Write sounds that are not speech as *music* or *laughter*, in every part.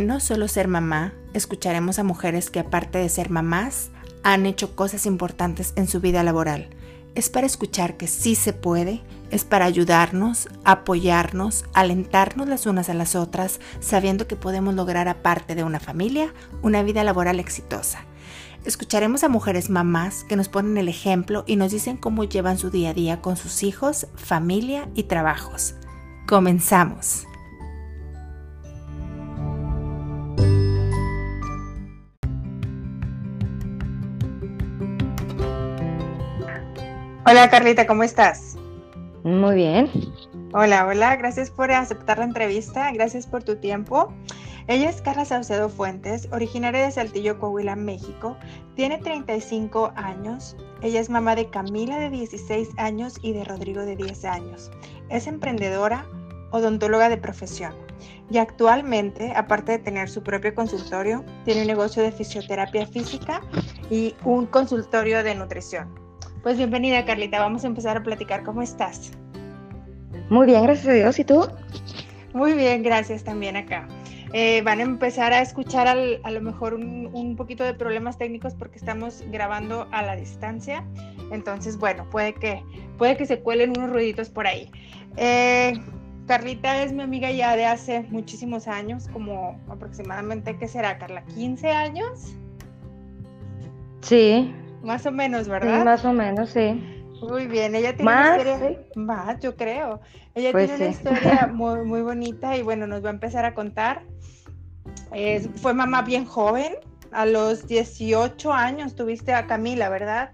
No Solo Ser Mamá, escucharemos a mujeres que aparte de ser mamás, han hecho cosas importantes en su vida laboral. Es para escuchar que sí se puede, es para ayudarnos, apoyarnos, alentarnos las unas a las otras, sabiendo que podemos lograr aparte de una familia, una vida laboral exitosa. Escucharemos a mujeres mamás que nos ponen el ejemplo y nos dicen cómo llevan su día a día con sus hijos, familia y trabajos. Comenzamos. Hola Carlita, ¿cómo estás? Muy bien. Hola, hola, gracias por aceptar la entrevista, gracias por tu tiempo. Ella es Carla Saucedo Fuentes, originaria de Saltillo, Coahuila, México. Tiene 35 años. Ella es mamá de Camila de 16 años y de Rodrigo de 10 años. Es emprendedora, odontóloga de profesión. Y actualmente, aparte de tener su propio consultorio, tiene un negocio de fisioterapia física y un consultorio de nutrición. Pues bienvenida Carlita, vamos a empezar a platicar. ¿Cómo estás? Muy bien, gracias a Dios. ¿Y tú? Muy bien, gracias también acá. Eh, van a empezar a escuchar a lo mejor un, poquito de problemas técnicos porque estamos grabando a la distancia. Entonces, bueno, puede que, puede que se cuelen unos ruiditos por ahí. Eh, Carlita es mi amiga ya de hace muchísimos años, como aproximadamente, ¿qué será, Carla? ¿15 años? Sí, más o menos, ¿verdad? más o menos, sí. Muy bien, ella tiene una historia más, yo creo. Ella pues tiene una historia *laughs* muy, muy bonita y bueno, nos va a empezar a contar. fue mamá bien joven, a los 18 años tuviste a Camila, ¿verdad?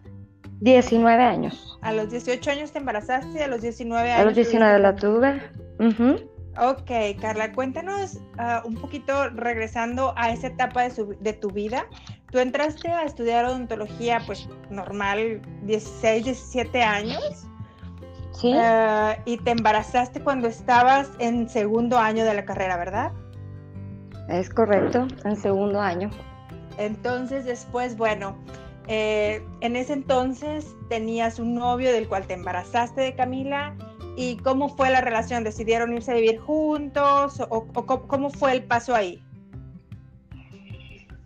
19 años. A los 18 años te embarazaste y a los 19 años. A los 19 la tuve. Ok, Carla, cuéntanos ah, un poquito regresando a esa etapa de, de tu vida. Tú entraste a estudiar odontología, pues normal, 16, 17 años. Sí. Eh, y te embarazaste cuando estabas en segundo año de la carrera, ¿verdad? Es correcto, en segundo año. Entonces, después, bueno, eh, en ese entonces tenías un novio del cual te embarazaste de Camila. ¿Y cómo fue la relación? ¿Decidieron irse a vivir juntos? ¿O, o cómo fue el paso ahí?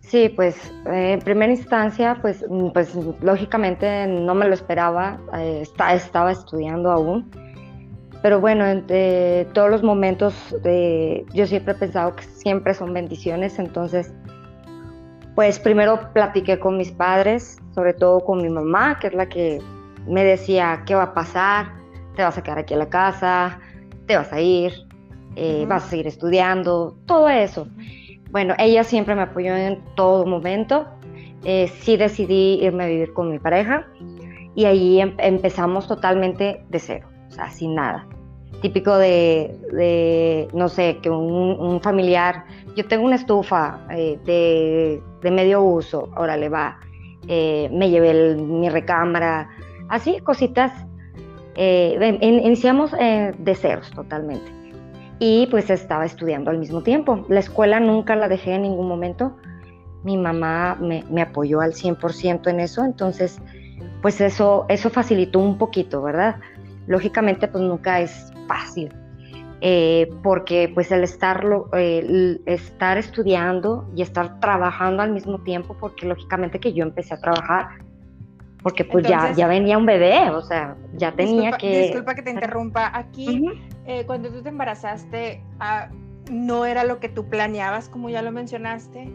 Sí, pues eh, en primera instancia, pues, mm, pues lógicamente no me lo esperaba, eh, estaba estudiando aún, pero bueno, entre todos los momentos yo siempre he pensado que siempre son bendiciones, entonces pues primero platiqué con mis padres, sobre todo con mi mamá, que es la que me decía qué va a pasar, te vas a quedar aquí en la casa, te vas a ir, eh, vas a seguir estudiando, todo eso. Bueno, ella siempre me apoyó en todo momento. Eh, sí decidí irme a vivir con mi pareja y ahí em, empezamos totalmente de cero, o sea, sin nada. Típico de, no sé, que un, familiar, yo tengo una estufa eh, de, medio uso, órale, va, eh, me llevé mi recámara, así, cositas. iniciamos de ceros totalmente y pues estaba estudiando al mismo tiempo. La escuela nunca la dejé en ningún momento. Mi mamá me, me apoyó al 100% en eso, entonces pues eso, eso facilitó un poquito, ¿verdad? Lógicamente pues nunca es fácil, eh, porque pues el, estarlo, el estar estudiando y estar trabajando al mismo tiempo, porque lógicamente que yo empecé a trabajar porque pues ya, ya venía un bebé, o sea, ya tenía que... Disculpa que te interrumpa, aquí eh, cuando tú te embarazaste, ah, no era lo que tú planeabas, como ya lo mencionaste.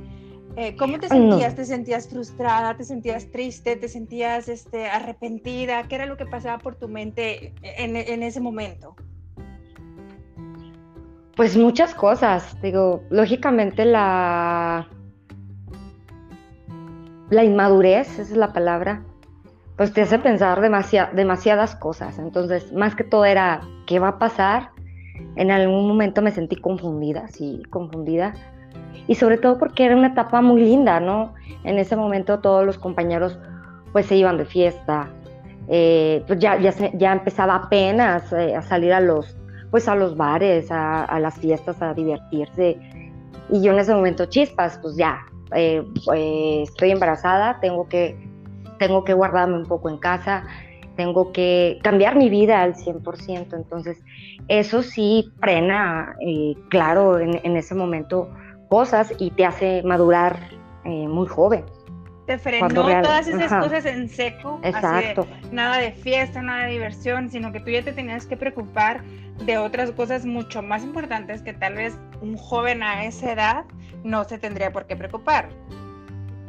Eh, ¿Cómo te sentías? ¿Te sentías frustrada? ¿Te sentías triste? ¿Te sentías este, arrepentida? ¿Qué era lo que pasaba por tu mente en, en ese momento? Pues muchas cosas, digo, lógicamente la, la inmadurez, esa es la palabra, pues te hace pensar demasiadas cosas. Entonces, más que todo era, ¿qué va a pasar? En algún momento me sentí confundida, sí, confundida. Y sobre todo porque era una etapa muy linda, ¿no? En ese momento todos los compañeros pues se iban de fiesta. Eh, pues ya, ya, ya empezaba apenas eh, a salir a los, pues a los bares, a, las fiestas, a divertirse. Y yo en ese momento, chispas, pues ya, eh, estoy embarazada, tengo que tengo que guardarme un poco en casa, tengo que cambiar mi vida al 100%. Entonces, eso sí frena, eh, claro, en, ese momento cosas y te hace madurar eh, muy joven. Te frenó todas esas cosas en seco. Exacto. nada de fiesta, nada de diversión, sino que tú ya te tenías que preocupar de otras cosas mucho más importantes que tal vez un joven a esa edad no se tendría por qué preocupar.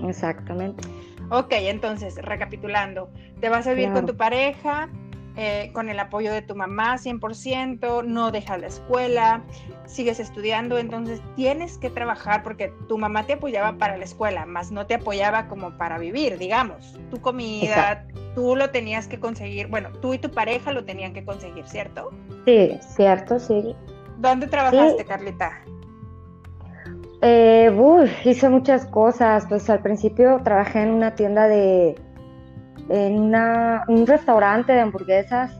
Exactamente. Ok, entonces, recapitulando, te vas a vivir con tu pareja, eh, con el apoyo de tu mamá 100%, no dejas la escuela, sigues estudiando, entonces tienes que trabajar porque tu mamá te apoyaba para la escuela, más no te apoyaba como para vivir, digamos. Tu comida, tú lo tenías que conseguir, bueno, tú y tu pareja lo tenían que conseguir, ¿cierto? Sí, cierto, sí. ¿Dónde trabajaste, Carlita? Eh, hice muchas cosas. Pues al principio trabajé en una tienda de. en una, un restaurante de hamburguesas.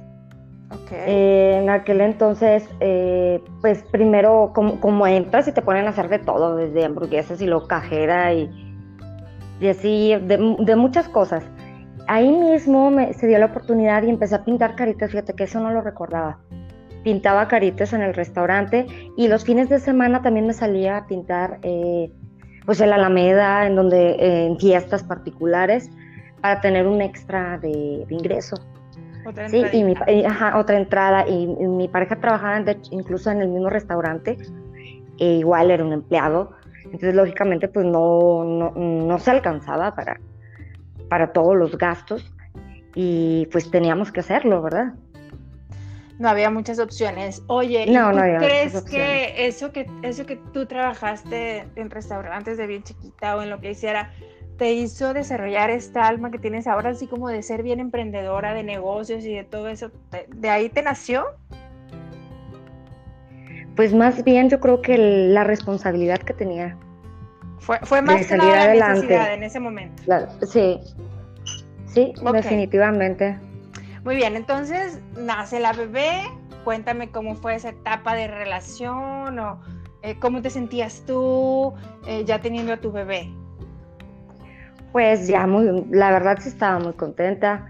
Eh, en aquel entonces, eh, pues primero, como, entras y te ponen a hacer de todo, desde hamburguesas y lo cajera y, y así, de, de, muchas cosas. Ahí mismo me, se dio la oportunidad y empecé a pintar caritas, fíjate que eso no lo recordaba pintaba caritas en el restaurante y los fines de semana también me salía a pintar eh, pues en la Alameda, en donde en fiestas particulares para tener un extra de, ingreso. Otra sí, y mi, otra entrada y, mi pareja trabajaba incluso en el mismo restaurante, e igual era un empleado, entonces lógicamente pues no, no, no se alcanzaba para, para todos los gastos y pues teníamos que hacerlo, ¿verdad? No había muchas opciones. Oye, ¿y tú crees que eso que eso que tú trabajaste en restaurantes de bien chiquita o en lo que hiciera te hizo desarrollar esta alma que tienes ahora, así como de ser bien emprendedora de negocios y de todo eso? ¿De ahí te nació? Pues más bien yo creo que la responsabilidad que tenía. Fue, fue más que nada la necesidad en ese momento. sí, sí, definitivamente. Muy bien, entonces nace la bebé, cuéntame cómo fue esa etapa de relación o eh, cómo te sentías tú eh, ya teniendo a tu bebé. Pues ya muy, la verdad sí estaba muy contenta.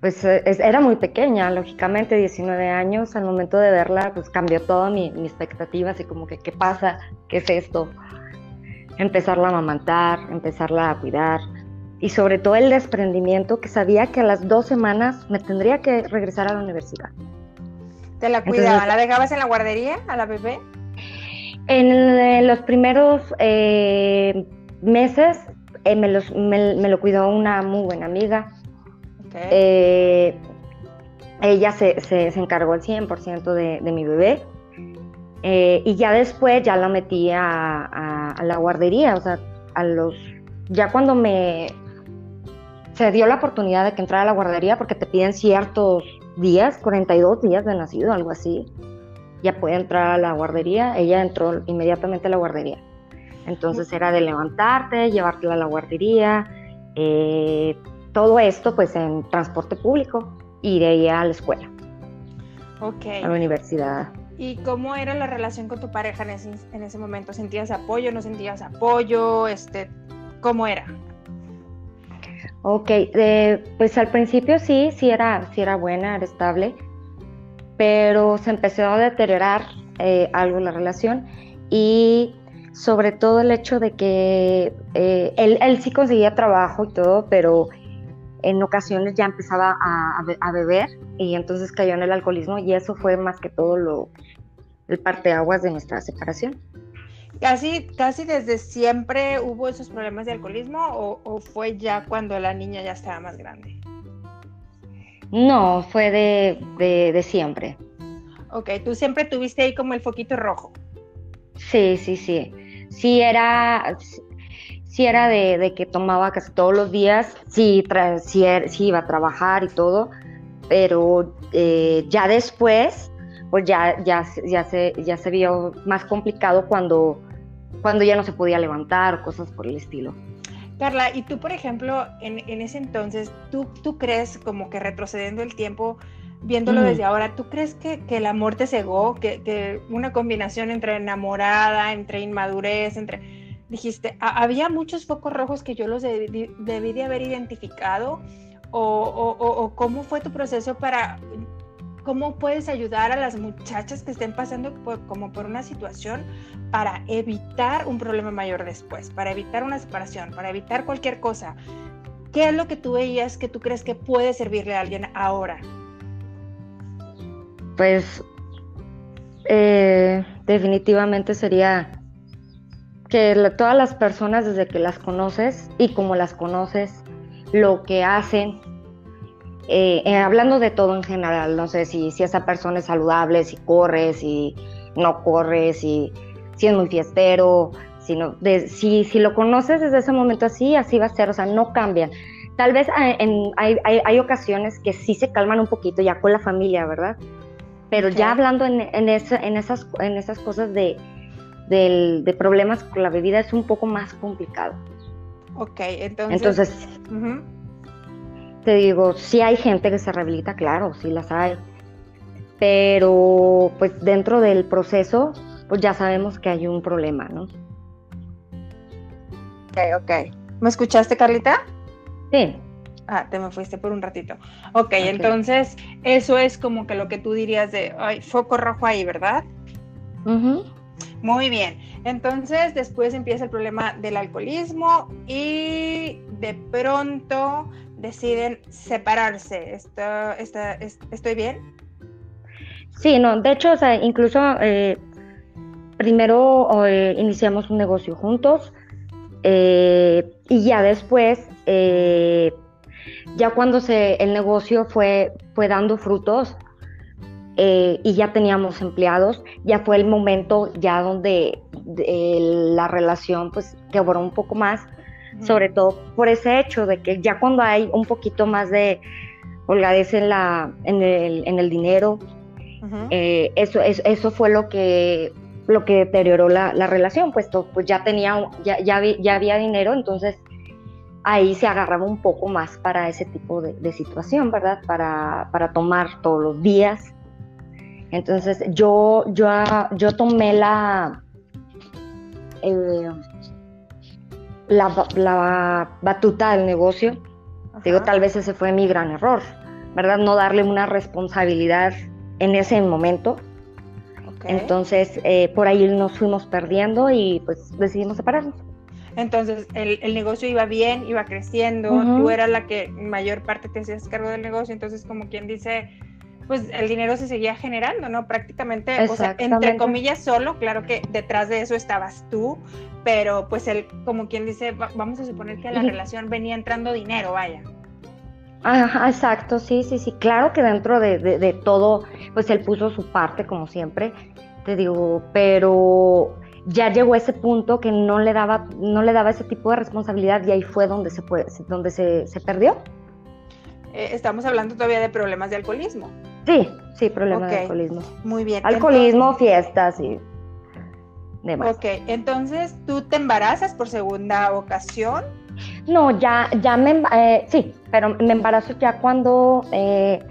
Pues eh, era muy pequeña, lógicamente, 19 años. Al momento de verla, pues cambió toda mi, mi expectativa, así como que, ¿qué pasa? ¿Qué es esto? Empezarla a amamantar, empezarla a cuidar, y sobre todo el desprendimiento que sabía que a las dos semanas me tendría que regresar a la universidad. ¿Te la cuidaba? ¿La dejabas en la guardería a la bebé? En, los primeros eh, meses eh, me, lo cuidó una muy buena amiga. Eh, ella se, se, encargó al 100% de, de mi bebé. y ya después ya la metí a, a, la guardería, o sea, a los ya cuando me se dio la oportunidad de que entrara a la guardería porque te piden ciertos días, 42 días de nacido, algo así. Ya puede entrar a la guardería. Ella entró inmediatamente a la guardería. Entonces era de levantarte, llevártela a la guardería, eh, todo esto pues en transporte público y de ahí a la escuela. Ok. A la universidad. ¿Y cómo era la relación con tu pareja en ese, en ese momento? ¿Sentías apoyo? ¿No sentías apoyo? Este, ¿Cómo era? Ok, pues al principio sí, sí era, sí era buena, era estable, pero se empezó a deteriorar eh, algo la relación y sobre todo el hecho de que eh, él, sí conseguía trabajo y todo, pero en ocasiones ya empezaba a, a, beber y entonces cayó en el alcoholismo y eso fue más que todo lo, el parteaguas de nuestra separación. ¿Casi, casi desde siempre hubo esos problemas de alcoholismo o, fue ya cuando la niña ya estaba más grande? No, fue de, de, siempre. Ok, tú siempre tuviste ahí como el foquito rojo. Sí, sí, sí. Sí era, sí era de, que tomaba casi todos los días, sí, er, sí, iba a trabajar y todo, pero eh, ya después, pues ya, ya, ya, se, ya se vio más complicado cuando cuando ya no se podía levantar o cosas por el estilo. Carla, y tú, por ejemplo, en, ese entonces, ¿tú, ¿tú crees como que retrocediendo el tiempo, viéndolo desde ahora, ¿tú crees que, el amor te cegó? Que, que, una combinación entre enamorada, entre inmadurez, entre... Dijiste, había muchos focos rojos que yo los debí, de haber identificado, o, o, o, cómo fue tu proceso para cómo puedes ayudar a las muchachas que estén pasando como por una situación para evitar un problema mayor después, para evitar una separación, para evitar cualquier cosa. ¿Qué es lo que tú veías que tú crees que puede servirle a alguien ahora? Pues eh, definitivamente sería que todas las personas desde que las conoces y como las conoces, lo que hacen, eh, eh, hablando de todo en general, no sé si, si esa persona es saludable, si corre, si no corre, si, si es muy fiestero, si, de, si, si, lo conoces desde ese momento así, así va a ser, o sea, no cambian. Tal vez ah, en, hay, hay, hay, ocasiones que sí se calman un poquito ya con la familia, ¿verdad? Pero ya hablando en, en, esa, en, esas, en esas cosas de, de problemas con la bebida es un poco más complicado. Ok, entonces... Entonces, te digo, sí hay gente que se rehabilita, claro, sí las hay. Pero pues dentro del proceso, pues ya sabemos que hay un problema, ¿no? Ok, ok. ¿Me escuchaste, Carlita? Sí. Ah, te me fuiste por un ratito. Ok, okay. entonces eso es como que lo que tú dirías de, ay, foco rojo ahí, ¿verdad? Muy bien. Entonces después empieza el problema del alcoholismo y de pronto deciden separarse. ¿Esto, ¿Estoy bien? Sí, no, de hecho, o sea, incluso eh, primero eh, iniciamos un negocio juntos eh, y ya después, ya cuando se, el negocio fue, fue dando frutos, y ya teníamos empleados, ya fue el momento ya donde la relación pues quebró un poco más sobre todo por ese hecho de que ya cuando hay un poquito más de holgadez en, la, en, el, en el dinero, eh, eso, eso, fue lo que, lo que deterioró la, la relación, puesto pues ya, tenía, ya, ya, ya, había dinero, entonces ahí se agarraba un poco más para ese tipo de, situación, ¿verdad? Para, para, tomar todos los días. Entonces yo, yo, yo tomé la... Eh, la, batuta del negocio. Digo, tal vez ese fue mi gran error, ¿verdad? No darle una responsabilidad en ese momento. Entonces, eh, por ahí nos fuimos perdiendo y pues decidimos separarnos. Entonces, el, negocio iba bien, iba creciendo, tú eras la que mayor parte te hacías cargo del negocio, entonces como quien dice, pues el dinero se seguía generando, ¿no? Prácticamente, o sea, entre comillas solo, claro que detrás de eso estabas tú, pero pues él, como quien dice, vamos a suponer que la relación venía entrando dinero, vaya. Ajá, exacto, sí, sí, sí, claro que dentro de, todo, pues él puso su parte, como siempre, te digo, pero ya llegó ese punto que no le daba, no le daba ese tipo de responsabilidad y ahí fue donde se, fue, donde se, perdió. Eh, estamos hablando todavía de problemas de alcoholismo. Sí, sí, problemas de alcoholismo. Muy bien. Alcoholismo, fiestas y Ok, entonces tú te embarazas por segunda ocasión. No, ya, ya me, eh, sí, pero me embarazo ya cuando eh,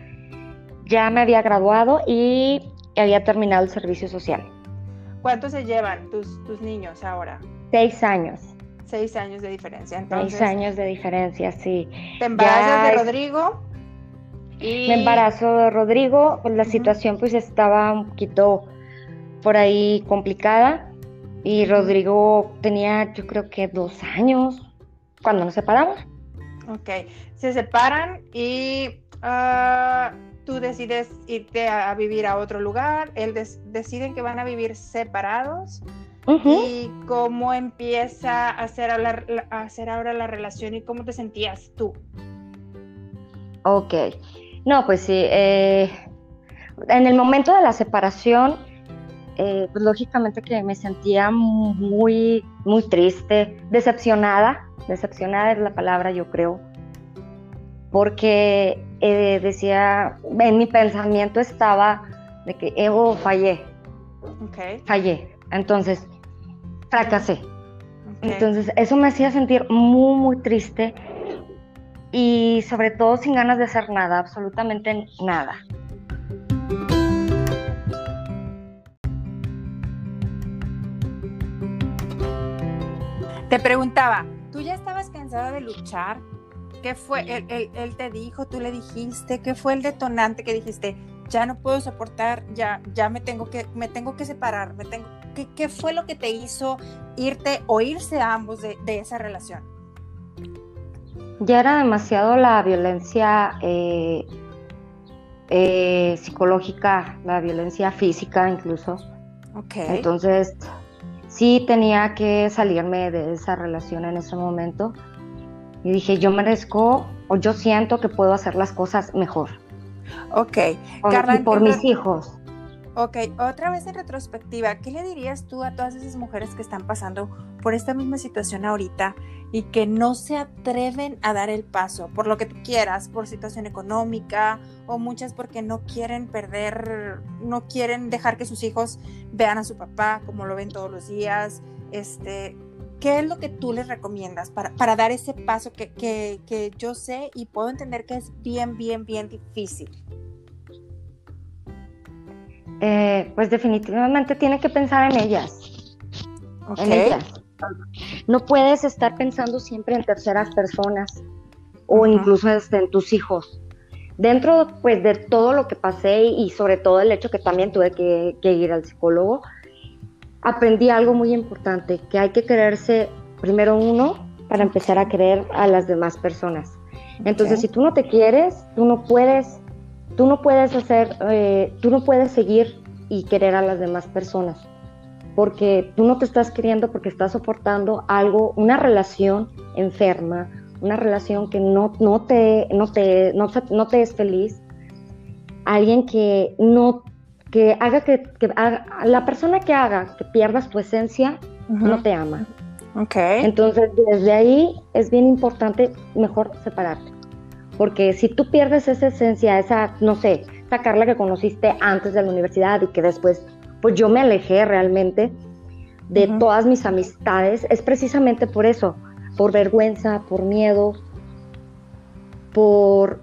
ya me había graduado y había terminado el servicio social. ¿Cuántos se llevan tus, tus niños ahora? Seis años. Seis años de diferencia. Seis años de diferencia, sí. ¿Te embarazas de Rodrigo? Me embarazo de Rodrigo, pues la situación pues estaba un poquito por ahí complicada y Rodrigo tenía, yo creo que dos años cuando nos separamos. Ok, se separan y ah, tú decides irte a, vivir a otro lugar, él deciden que van a vivir separados. ¿Y cómo empieza a hacer, a hacer ahora la relación y cómo te sentías tú? Ok, no, pues sí, eh, en el momento de la separación, eh, pues lógicamente que me sentía muy, muy triste, decepcionada, decepcionada es la palabra yo creo, porque eh, decía, en mi pensamiento estaba de que Evo fallé, fallé, entonces fracasé. Entonces eso me hacía sentir muy, muy triste y sobre todo sin ganas de hacer nada, absolutamente nada. Te preguntaba, ¿tú ya estabas cansada de luchar? ¿Qué fue? Él, te dijo, tú le dijiste, ¿qué fue el detonante que dijiste? ya no puedo soportar, ya, ya me tengo que, me tengo que separar, me tengo, ¿qué, fue lo que te hizo irte o irse a ambos de esa relación? Ya era demasiado la violencia eh, eh, psicológica, la violencia física incluso. Okay. Entonces, sí tenía que salirme de esa relación en ese momento. Y dije, yo merezco o yo siento que puedo hacer las cosas mejor. Ok. Por, Carla, por mis hijos. Ok, otra vez en retrospectiva, ¿qué le dirías tú a todas esas mujeres que están pasando por esta misma situación ahorita y que no se atreven a dar el paso por lo que tú quieras, por situación económica o muchas porque no quieren perder, no quieren dejar que sus hijos vean a su papá como lo ven todos los días? Este, ¿Qué es lo que tú les recomiendas para, para dar ese paso que, que, que yo sé y puedo entender que es bien, bien, bien difícil? Eh, pues definitivamente tiene que pensar en ellas. En ellas. No puedes estar pensando siempre en terceras personas o incluso en tus hijos. Dentro pues de todo lo que pasé y sobre todo el hecho que también tuve que, que ir al psicólogo, aprendí algo muy importante, que hay que quererse primero uno para empezar a querer a las demás personas. Entonces, si tú no te quieres, tú no puedes, tú no puedes hacer, eh, tú no puedes seguir y querer a las demás personas porque tú no te estás queriendo porque estás soportando algo, una relación enferma, una relación que no, no, te, no, te, no, te- no te es feliz, alguien que no que haga que, que haga- la persona que haga que pierdas tu esencia no te ama. Ok. Entonces, desde ahí es bien importante mejor separarte. Porque si tú pierdes esa esencia, esa, no sé, esa Carla que conociste antes de la universidad y que después, pues yo me alejé realmente de todas mis amistades, es precisamente por eso, por vergüenza, por miedo, por,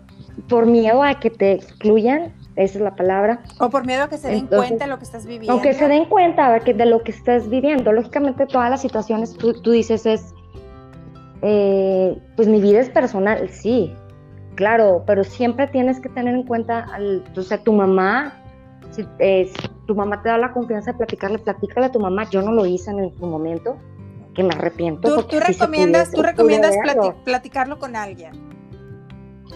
por miedo a que te excluyan, esa es la palabra, O por miedo a que se den Entonces, cuenta de lo que estás viviendo. aunque se den cuenta que, de lo que estás viviendo, lógicamente todas las situaciones tú, tú dices es, eh, pues mi vida es personal, sí, claro, pero siempre tienes que tener en cuenta, al, o sea, tu mamá, si, eh, si tu mamá te da la confianza de platicarle, platícale a tu mamá, yo no lo hice en su momento, que me arrepiento. Tú, si recomiendas, tú recomiendas plati- platicarlo con alguien.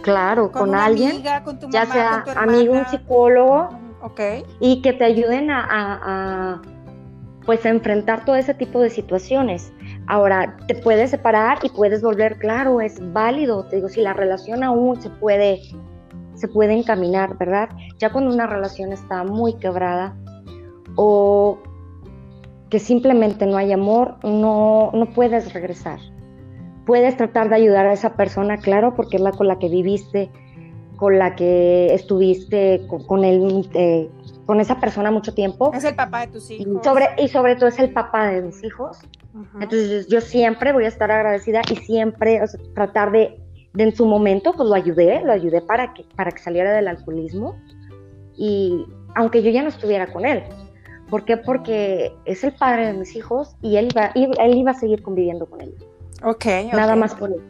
Claro, con, una alguien, amiga, con tu ya mamá, sea con tu amigo, un psicólogo, Ok. y que te ayuden a, a- a, pues a enfrentar todo ese tipo de situaciones. Ahora, te puedes separar y puedes volver, claro, es válido, te digo, si la relación aún se puede, se puede encaminar, ¿verdad? Ya cuando una relación está muy quebrada o que simplemente no hay amor, no, no puedes regresar. Puedes tratar de ayudar a esa persona, claro, porque es la con la que viviste, con la que estuviste con, con él, con esa persona mucho tiempo. Es el papá de tus Y hijos. sobre, y sobre todo es el papá de mis hijos. Entonces yo siempre voy a estar agradecida y siempre o sea, tratar de, de en su momento, pues lo ayudé, lo ayudé para que, para que saliera del alcoholismo. Y aunque yo ya no estuviera con él. ¿Por qué? Porque es el padre de mis hijos y él iba, y él iba a seguir conviviendo con ellos. Ok, Nada más por él.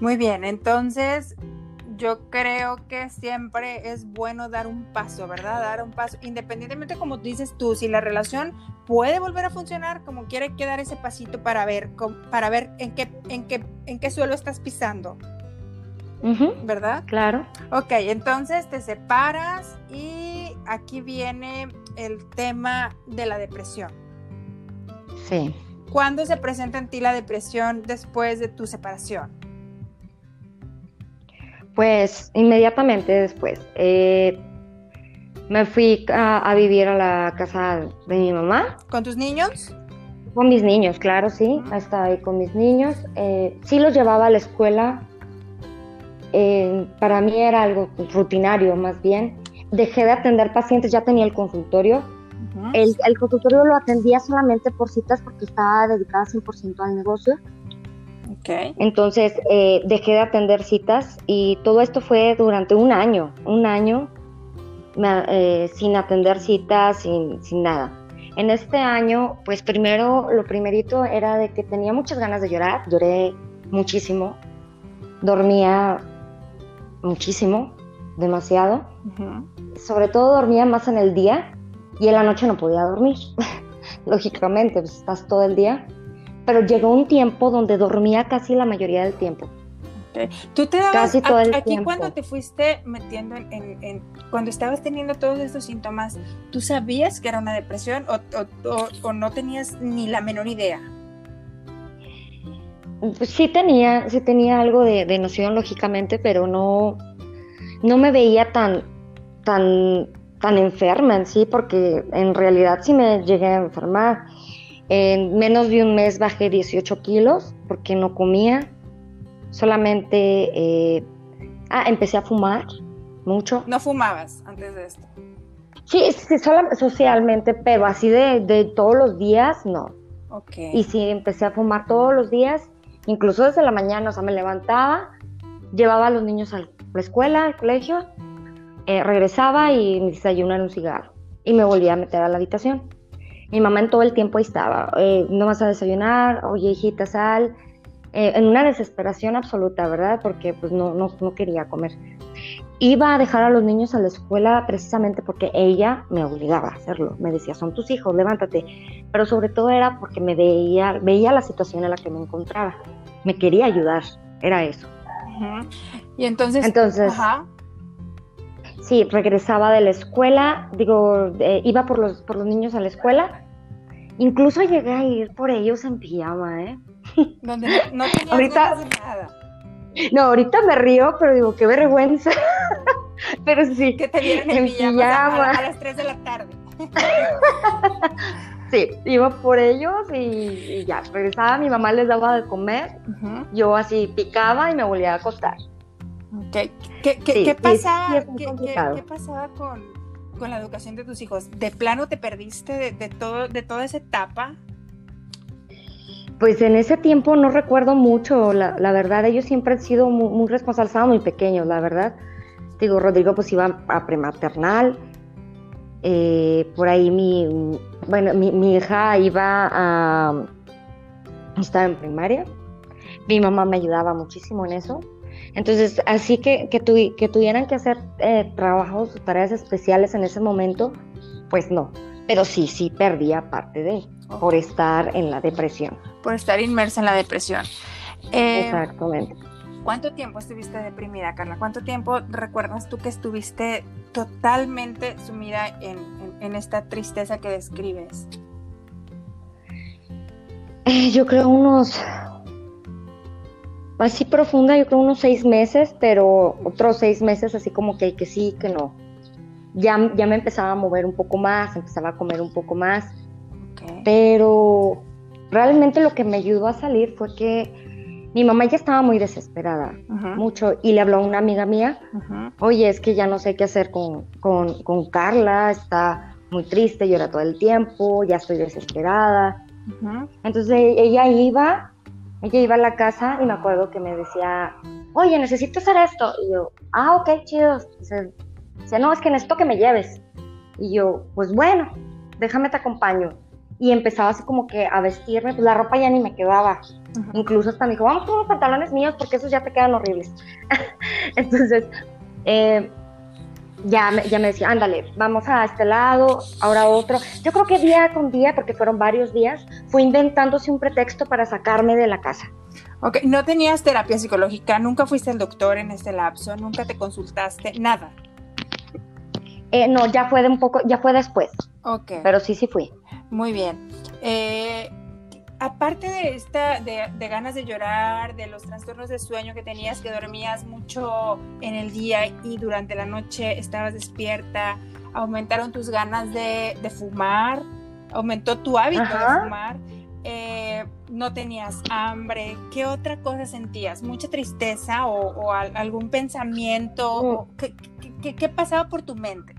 Muy bien, entonces yo creo que siempre es bueno dar un paso, ¿verdad? Dar un paso, independientemente como dices tú, si la relación puede volver a funcionar, como quiere que dar ese pasito para ver, para ver en qué, en qué, en qué suelo estás pisando, ¿verdad? claro. Ok, entonces te separas y aquí viene el tema de la depresión. Sí. ¿Cuándo se presenta en ti la depresión después de tu separación? Pues inmediatamente después. eh, me fui a, a vivir a la casa de mi mamá. ¿Con tus niños? Con mis niños, claro, sí. Estaba ahí con mis niños. eh, sí los llevaba a la escuela. eh, para mí era algo rutinario, más bien. Dejé de atender pacientes, ya tenía el consultorio. El, el consultorio lo atendía solamente por citas porque estaba dedicada 100% al negocio. Ok. Entonces eh, dejé de atender citas y todo esto fue durante un año, un año me- eh, sin atender citas, sin, sin nada. En este año, pues primero, lo primerito era de que tenía muchas ganas de llorar, lloré muchísimo, dormía muchísimo, demasiado. Sobre todo dormía más en el día y en la noche no podía dormir. *laughs* Lógicamente, pues estás todo el día. Pero llegó un tiempo donde dormía casi la mayoría del tiempo. Tú te dabas, casi todo el aquí cuando te fuiste metiendo en, cuando estabas teniendo todos estos síntomas, ¿tú sabías que era una depresión o, no tenías ni la menor idea? Pues sí tenía, sí tenía algo de, de noción lógicamente, pero no, no me veía tan, tan, tan enferma en sí, porque en realidad sí me llegué a enfermar. En menos de un mes bajé 18 kilos porque no comía. Solamente eh, ah, empecé a fumar mucho. ¿No fumabas antes de esto? Sí, sí socialmente, pero así de, de, todos los días, no. Okay. Y sí, empecé a fumar todos los días, incluso desde la mañana, o sea, me levantaba, llevaba a los niños al la escuela, al colegio, eh, regresaba y me desayunaba un cigarro y me volvía a meter a la habitación. Mi mamá en todo el tiempo ahí estaba, eh, no vas a desayunar, oye hijita, sal, eh, en una desesperación absoluta, ¿verdad? Porque pues no, no, no quería comer. Iba a dejar a los niños a la escuela precisamente porque ella me obligaba a hacerlo. Me decía, son tus hijos, levántate. Pero sobre todo era porque me veía, veía la situación en la que me encontraba. Me quería ayudar, era eso. Y entonces, entonces sí, regresaba de la escuela, digo, eh, iba por los, por los niños a la escuela. Incluso llegué a ir por ellos en pijama, ¿eh? *laughs* Donde no, no ahorita, nada. No, ahorita me río, pero digo, qué vergüenza. *laughs* pero sí. Que te vieron en, pijama, A, las 3 de la tarde. *laughs* sí, iba por ellos y, ya, regresaba, mi mamá les daba de comer, yo así picaba y me volvía a acostar. ¿Qué, qué, pasaba, ¿qué, pasaba con, con, la educación de tus hijos? ¿De plano te perdiste de, todo, de toda esa etapa? Pues en ese tiempo no recuerdo mucho, la, verdad, ellos siempre han sido muy, responsables, estaban muy pequeños, la verdad. Digo, Rodrigo pues iba a prematernal, eh, por ahí mi, bueno, mi, hija iba a, estaba en primaria, mi mamá me ayudaba muchísimo en eso. Entonces, así que, que, que tuvieran que hacer eh, trabajos, tareas especiales en ese momento, pues no. Pero sí, sí perdía parte de, por estar en la depresión. Por estar inmersa en la depresión. Eh, Exactamente. ¿Cuánto tiempo estuviste deprimida, Carla? ¿Cuánto tiempo recuerdas tú que estuviste totalmente sumida en, esta tristeza que describes? Eh, yo creo unos, así profunda, yo creo unos seis meses, pero otros seis meses así como que, que sí, que no. Ya, ya me empezaba a mover un poco más, empezaba a comer un poco más. Pero realmente lo que me ayudó a salir fue que mi mamá ya estaba muy desesperada, mucho, y le habló a una amiga mía, oye, es que ya no sé qué hacer con, con, Carla, está muy triste, llora todo el tiempo, ya estoy desesperada. Entonces ella iba, ella iba a la casa y me acuerdo que me decía, oye, necesito hacer esto. Y yo, ah, ok, chido. Dice, no, es que necesito que me lleves. Y yo, pues bueno, déjame te acompaño y empezaba así como que a vestirme, pues la ropa ya ni me quedaba. Incluso hasta me dijo, vamos con los pantalones míos porque esos ya te quedan horribles. *laughs* Entonces, eh, ya, me, ya me decía, ándale, vamos a este lado, ahora otro. Yo creo que día con día, porque fueron varios días, fue inventándose un pretexto para sacarme de la casa. Ok, no tenías terapia psicológica, nunca fuiste al doctor en este lapso, nunca te consultaste, nada. Eh, no, ya fue de un poco, ya fue después. Ok. Pero sí, sí fui. Muy bien. Eh, aparte de esta, de, ganas de llorar, de los trastornos de sueño que tenías, que dormías mucho en el día y durante la noche estabas despierta, aumentaron tus ganas de, fumar, aumentó tu hábito de fumar, eh, no tenías hambre, ¿qué otra cosa sentías? ¿Mucha tristeza o, algún pensamiento? Mm. ¿Qué pasaba por tu mente?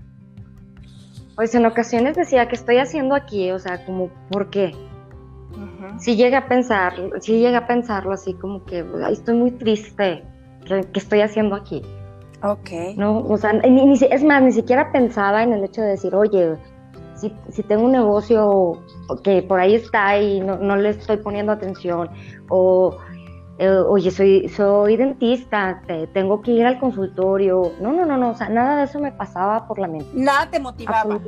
pues en ocasiones decía, ¿qué estoy haciendo aquí? O sea, como, ¿por qué? Si llega a pensar, si llega a pensarlo así como que, estoy muy triste, ¿qué, estoy haciendo aquí? Ok. No, o sea, es más, ni siquiera pensaba en el hecho de decir, oye, si, si tengo un negocio que por ahí está y no, no, le estoy poniendo atención, o eh, oye, soy, soy dentista, tengo que ir al consultorio. No, no, no, no, o sea, nada de eso me pasaba por la mente. Nada te motivaba.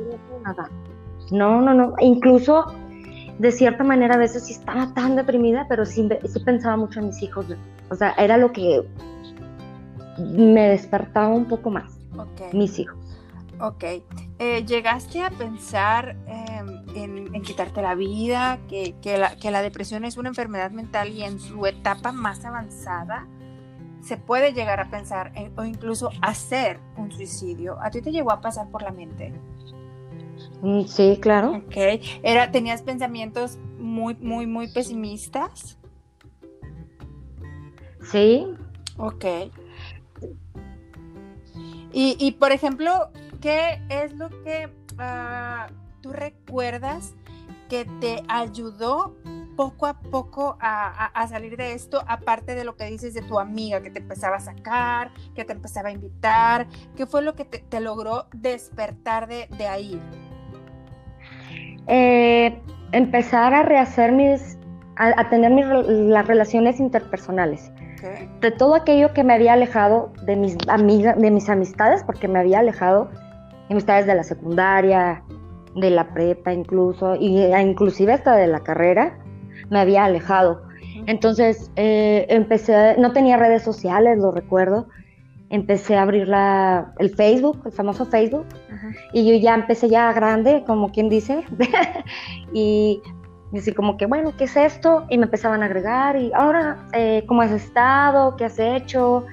Nada. No, no, no. Incluso, de cierta manera, a veces sí estaba tan deprimida, pero sí, sí pensaba mucho en mis hijos. O sea, era lo que me despertaba un poco más. Mis hijos. Ok. Eh, ¿Llegaste a pensar em, en, quitarte la vida, que, la, depresión es una enfermedad mental y en su etapa más avanzada se puede llegar a pensar o incluso hacer un suicidio? ¿A ti te llegó a pasar por la mente? Mm, sí, claro. Ok. Era, ¿Tenías pensamientos muy, muy, muy pesimistas? Sí. Ok. Y, y por ejemplo, ¿qué es lo que ah, tú recuerdas que te ayudó poco a poco a, salir de esto, aparte de lo que dices de tu amiga que te empezaba a sacar, que te empezaba a invitar? ¿Qué fue lo que te, logró despertar de, ahí? Eh, empezar a rehacer mis, a, tener mis, las relaciones interpersonales. De todo aquello que me había alejado de mis amigas, de mis amistades, porque me había alejado amistades de la secundaria, de la prepa incluso, y e inclusive hasta de la carrera, me había alejado. Entonces eh, empecé, no tenía redes sociales, lo recuerdo, empecé a abrir la, el Facebook, el famoso Facebook, y yo ya empecé ya grande, como quien dice, *laughs* y así como que, bueno, ¿qué es esto? Y me empezaban a agregar, y ahora, eh, ¿cómo has estado? ¿Qué has hecho?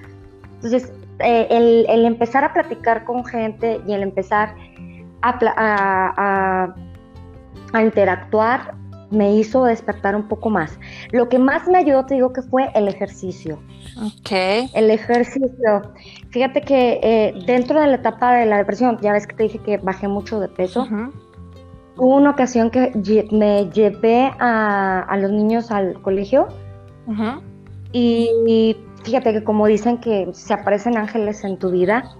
Entonces eh, el, empezar a platicar con gente y el empezar a, interactuar me hizo despertar un poco más. Lo que más me ayudó, te digo que fue el ejercicio. Ok. El ejercicio. Fíjate que eh, dentro de la etapa de la depresión, ya ves que te dije que bajé mucho de peso. Hubo una ocasión que me llevé a, los niños al colegio y fíjate que como dicen que se aparecen ángeles en tu vida,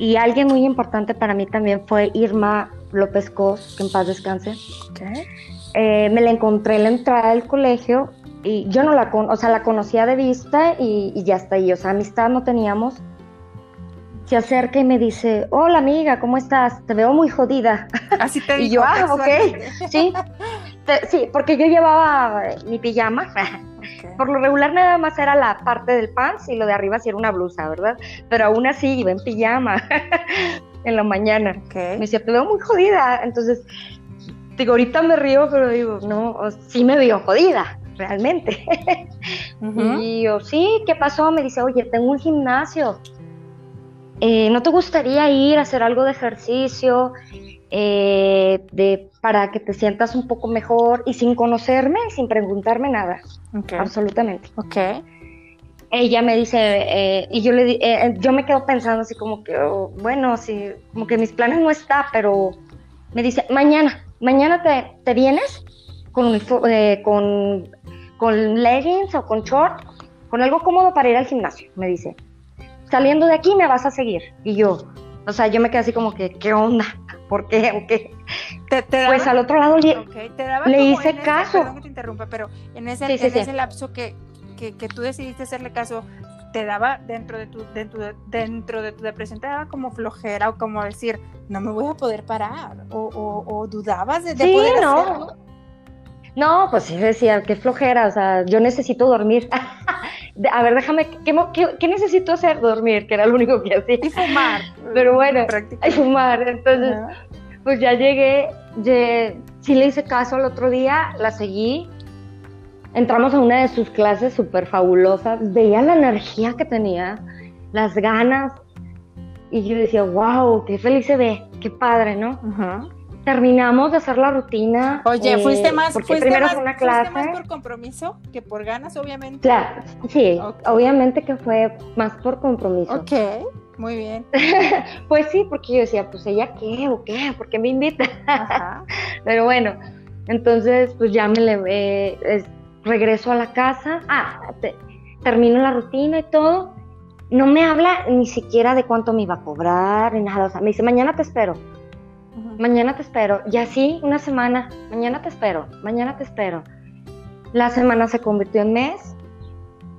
y alguien muy importante para mí también fue Irma López Cos, que en paz descanse. Eh, me la encontré en la entrada del colegio y yo no la, con, o sea, la conocía de vista y, ya está ahí, o sea, amistad no teníamos. Se acerca y me dice, hola amiga, ¿cómo estás? Te veo muy jodida. *laughs* Así te *laughs* Y yo, ah, ok, sí, sí, porque yo llevaba mi pijama por lo regular nada más era la parte del pants y lo de arriba sí era una blusa, ¿verdad? Pero aún así iba en pijama *laughs* en la mañana. Me decía, te veo muy jodida. Entonces, digo, ahorita me río, pero digo, no, sí me veo jodida, realmente. *laughs* Y yo, sí, ¿qué pasó? Me dice, oye, tengo un gimnasio. Eh, ¿No te gustaría ir a hacer algo de ejercicio? Eh, de, para que te sientas un poco mejor y sin conocerme, sin preguntarme nada. Absolutamente. Ok. Ella me dice, eh, y yo le yo me quedo pensando así como que, oh, bueno, sí, como que mis planes no está, pero me dice, mañana, mañana te, te vienes con, con, con leggings o con short, con algo cómodo para ir al gimnasio, me dice. Saliendo de aquí me vas a seguir. Y yo, o sea, yo me quedé así como que, ¿qué onda? *laughs* ¿Por qué? ¿O qué? pues al otro lado le, hice caso. perdón que te interrumpa, pero en ese, en ese lapso que, que, tú decidiste hacerle caso, te daba dentro de tu dentro de, dentro de tu depresión te daba como flojera o como decir no me voy a poder parar o, o, dudabas de, sí, poder no. hacerlo. No pues sí decía qué flojera o sea yo necesito dormir *laughs* a ver déjame ¿qué, qué, necesito hacer dormir que era lo único que hacía. Y fumar pero bueno y fumar entonces pues ya llegué sí le hice caso al otro día la seguí entramos a una de sus clases súper fabulosas, veía la energía que tenía, las ganas, y yo decía, wow, qué feliz se ve, qué padre, ¿no? Terminamos de hacer la rutina. Oye, ¿fuiste eh, más, fuiste primero más, una clase. más por compromiso que por ganas, obviamente? Claro, sí, obviamente que fue más por compromiso. Ok, muy bien. *laughs* pues sí, porque yo decía, pues ella qué o qué, ¿por qué me invita? *laughs* Pero bueno, entonces pues ya me le... Regreso a la casa, ah, termino la rutina y todo, no me habla ni siquiera de cuánto me iba a cobrar, ni nada, o sea, me dice, mañana te espero, mañana te espero, y así una semana, mañana te espero, mañana te espero. La semana se convirtió en mes,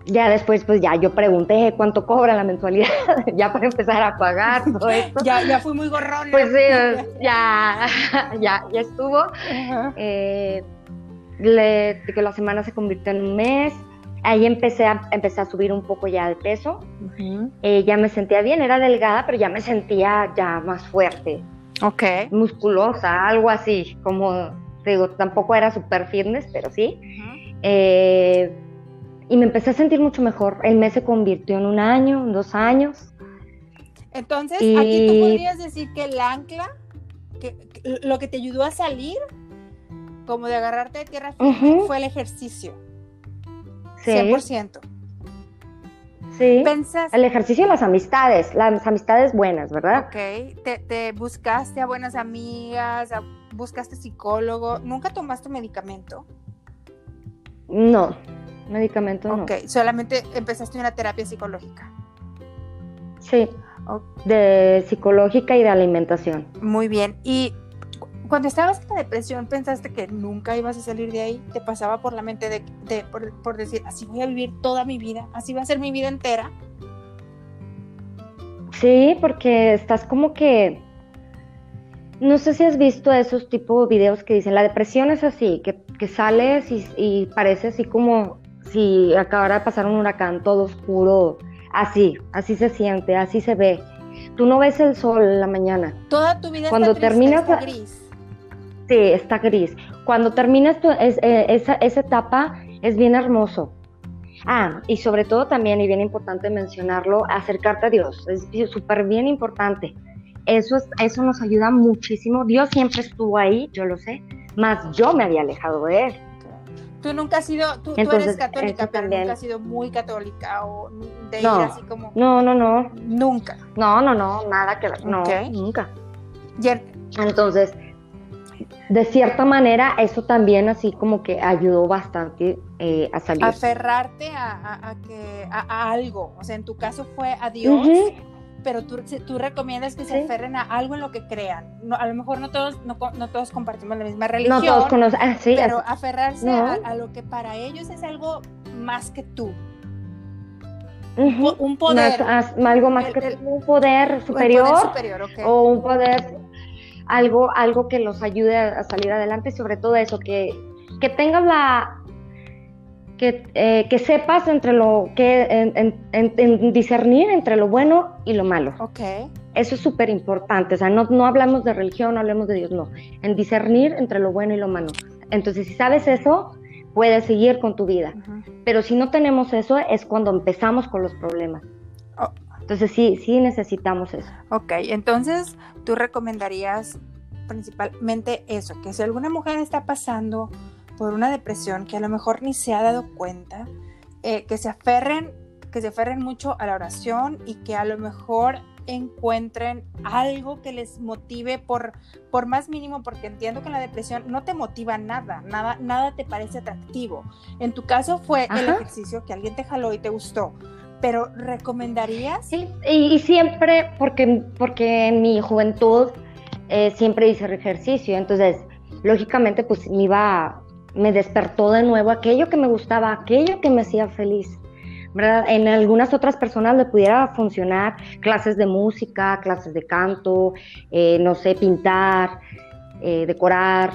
ya después, pues ya yo pregunté cuánto cobra la mensualidad, *laughs* ya para empezar a pagar todo *laughs* esto. ya, ya fui muy gorrón. Pues sí, *laughs* ya, ya, ya estuvo. Eh, le, que la semana se convirtió en un mes. Ahí empecé a, empecé a subir un poco ya de peso. Eh, ya me sentía bien, era delgada, pero ya me sentía ya más fuerte. Ok. Musculosa, algo así, como digo, tampoco era super fitness, pero sí. eh, y me empecé a sentir mucho mejor. El mes se convirtió en un año, en dos años. Entonces, aquí tú podrías decir que el ancla, que, lo que te ayudó a salir, como de agarrarte de tierra firme, fue el ejercicio. Sí. 100%. Sí. El ejercicio y las amistades, las amistades buenas, ¿verdad? Ok. Te, te buscaste a buenas amigas, buscaste psicólogo. ¿Nunca tomaste medicamento? No. Medicamento no. Ok, solamente empezaste una terapia psicológica. Sí, de psicológica y de alimentación. Muy bien. ¿Y cuando estabas en la depresión pensaste que nunca ibas a salir de ahí? ¿Te pasaba por la mente de, por, decir, así voy a vivir toda mi vida, así va a ser mi vida entera? Sí, porque estás como que... No sé si has visto esos tipos de videos que dicen, la depresión es así, que, sales y, y parece así como si acabara de pasar un huracán, todo oscuro, así, así se siente, así se ve. Tú no ves el sol en la mañana. Toda tu vida Cuando está, terminas, está gris. Sí, está gris. Cuando terminas eh, esa, esa etapa es bien hermoso. Ah, y sobre todo también, y bien importante mencionarlo, acercarte a Dios. Es súper bien importante. Eso, es, eso nos ayuda muchísimo. Dios siempre estuvo ahí, yo lo sé, más yo me había alejado de Él. Tú nunca has sido, tú, eres católica, pero nunca has sido muy católica o de ir así como. No, no, no. Nunca. No, no, no, nada que ver. No, nunca. Entonces, de cierta manera, eso también así como que ayudó bastante eh, a salir. Aferrarte a, a, que, a, algo. O sea, en tu caso fue a Dios pero tú, tú recomiendas que se aferren a algo en lo que crean. No, a lo mejor no todos, no, no, todos compartimos la misma religión. No todos conocen, ah, sí, pero aferrarse a, lo que para ellos es algo más que tú. Un poder. algo más que un poder superior. superior O un poder, algo, algo que los ayude a, salir adelante, sobre todo eso, que, que tengas la, eh, que, sepas entre lo que en, discernir entre lo bueno y lo malo. Ok. Eso es súper importante. O sea, no, no hablamos de religión, no hablamos de Dios, no. En discernir entre lo bueno y lo malo. Entonces, si sabes eso, puedes seguir con tu vida. Pero si no tenemos eso, es cuando empezamos con los problemas. Entonces, sí, sí necesitamos eso. Ok, entonces tú recomendarías principalmente eso, que si alguna mujer está pasando por una depresión que a lo mejor ni se ha dado cuenta, eh, que se aferren, que se aferren mucho a la oración y que a lo mejor encuentren algo que les motive por, por más mínimo, porque entiendo que la depresión no te motiva nada, nada, nada te parece atractivo. En tu caso fue el ejercicio que alguien te jaló y te gustó, pero ¿recomendarías? Sí, y, siempre, porque, porque en mi juventud eh, siempre hice ejercicio, entonces lógicamente pues me iba me despertó de nuevo aquello que me gustaba, aquello que me hacía feliz. ¿verdad? En algunas otras personas le pudiera funcionar clases de música, clases de canto, eh, no sé, pintar, eh, decorar,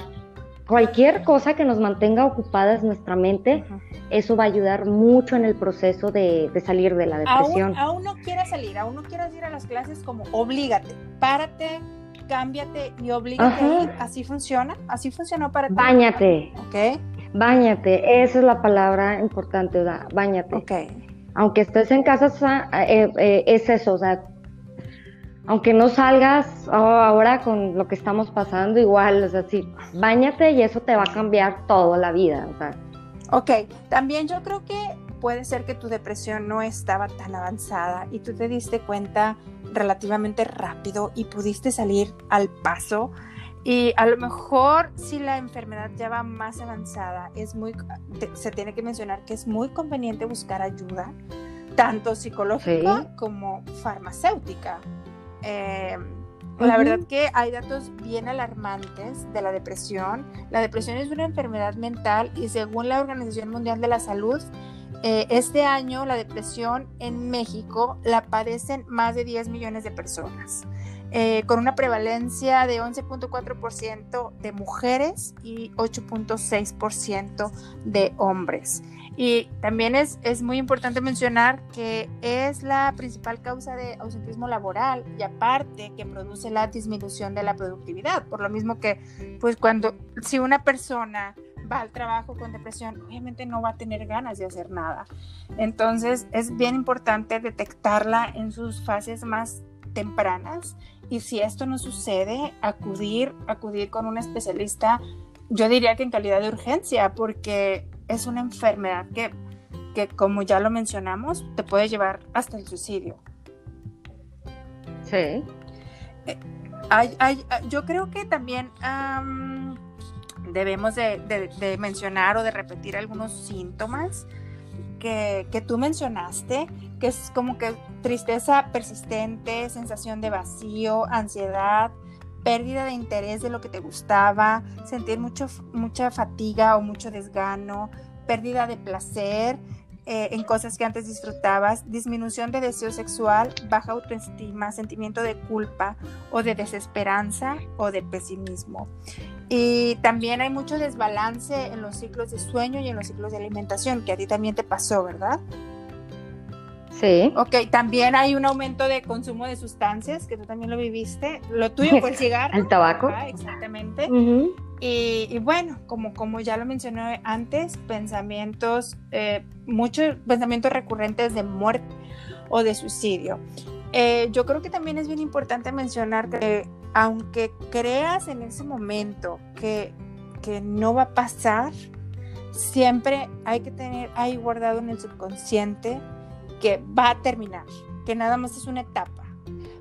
cualquier cosa que nos mantenga ocupadas nuestra mente, eso va a ayudar mucho en el proceso de, salir de la depresión. Aún, aún, no quieras salir, aún no quieras ir a las clases como oblígate, párate, cámbiate y oblígate a ir. ¿Así funciona? ¿Así funcionó para ti? Báñate. Ok. Báñate, esa es la palabra importante, ¿verdad? Báñate. Ok. Aunque estés en casa, eh, eh, es eso, o sea, aunque no salgas ahora con lo que estamos pasando, igual, o sea, sí, báñate y eso te va a cambiar toda la vida, o sea. Ok, también yo creo que puede ser que tu depresión no estaba tan avanzada y tú te diste cuenta relativamente rápido y pudiste salir al paso. Y a lo mejor si la enfermedad ya va más avanzada, es muy, se tiene que mencionar que es muy conveniente buscar ayuda, tanto psicológica como farmacéutica. Em, la verdad que hay datos bien alarmantes de la depresión. La depresión es una enfermedad mental y según la Organización Mundial de la Salud, eh, este año la depresión en México la padecen más de 10 millones de personas. Eh, con una prevalencia de 11.4% de mujeres y 8.6% de hombres. Y también es, es muy importante mencionar que es la principal causa de ausentismo laboral y aparte que produce la disminución de la productividad, por lo mismo que pues cuando si una persona va al trabajo con depresión, obviamente no va a tener ganas de hacer nada. Entonces es bien importante detectarla en sus fases más tempranas y si esto no sucede, acudir, acudir con un especialista, yo diría que en calidad de urgencia, porque es una enfermedad que, que como ya lo mencionamos, te puede llevar hasta el suicidio. Sí. Eh, hay, hay, yo creo que también debemos de, de, mencionar o de repetir algunos síntomas que, que, tú mencionaste, que es como que tristeza persistente, sensación de vacío, ansiedad, pérdida de interés de lo que te gustaba, sentir mucho, mucha fatiga o mucho desgano, pérdida de placer eh, en cosas que antes disfrutabas, disminución de deseo sexual, baja autoestima, sentimiento de culpa o de desesperanza o de pesimismo. Y también hay mucho desbalance en los ciclos de sueño y en los ciclos de alimentación, que a ti también te pasó, ¿verdad? Sí. Ok, también hay un aumento de consumo de sustancias, que tú también lo viviste. Lo tuyo fue el *laughs* cigarro. el tabaco. exactamente. y, bueno, como, como ya lo mencioné antes, pensamientos, eh, muchos pensamientos recurrentes de muerte o de suicidio. Eh, yo creo que también es bien importante mencionar que aunque creas en ese momento que, que no va a pasar, siempre hay que tener ahí guardado en el subconsciente que va a terminar, que nada más es una etapa.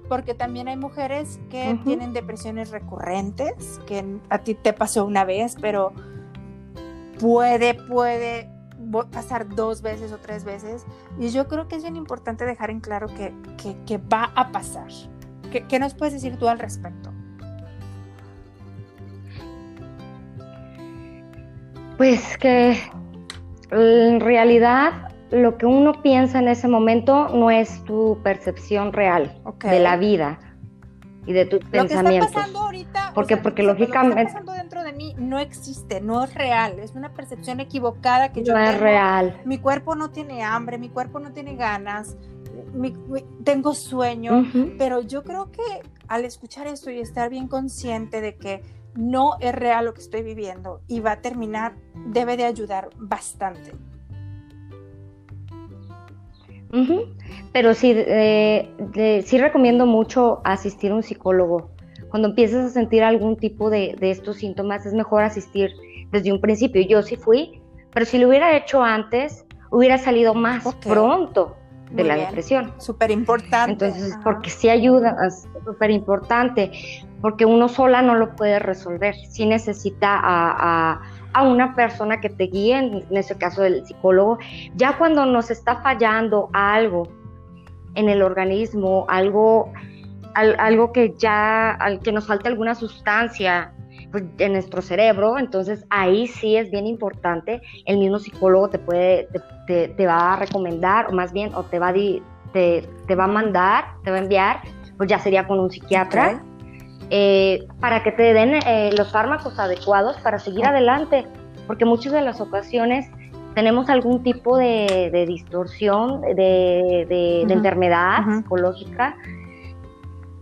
Porque también hay mujeres que tienen depresiones recurrentes, que a ti te pasó una vez, pero puede, puede pasar dos veces o tres veces. Y yo creo que es bien importante dejar en claro que, que, va a pasar. ¿Qué, ¿Qué nos puedes decir tú al respecto? Pues que en realidad lo que uno piensa en ese momento no es tu percepción real de la vida y de tus pensamientos. Lo que está pasando ahorita, porque, porque lógicamente... Lo que está pasando dentro de mí no existe, no es real, es una percepción equivocada que yo no es real. Mi cuerpo no tiene hambre, mi cuerpo no tiene ganas, tengo sueño, pero yo creo que al escuchar esto y estar bien consciente de que no es real lo que estoy viviendo y va a terminar, debe de ayudar bastante. Pero sí, eh, sí recomiendo mucho asistir a un psicólogo. Cuando empiezas a sentir algún tipo de, estos síntomas, es mejor asistir desde un principio. Yo sí fui, pero si lo hubiera hecho antes, hubiera salido más pronto de la depresión. Súper importante. Entonces, porque sí ayuda, es súper importante, porque uno sola no lo puede resolver. Sí necesita a a una persona que te guíe, en ese caso el psicólogo, ya cuando nos está fallando algo en el organismo, algo, algo que ya, que nos falta alguna sustancia pues, en nuestro cerebro, entonces ahí sí es bien importante, el mismo psicólogo te puede, te, va a recomendar, o más bien, o te va a, te, te va a mandar, te va a enviar, pues ya sería con un psiquiatra. Eh, para que te den eh, los fármacos adecuados para seguir adelante, porque muchas de las ocasiones tenemos algún tipo de, distorsión, de, enfermedad psicológica,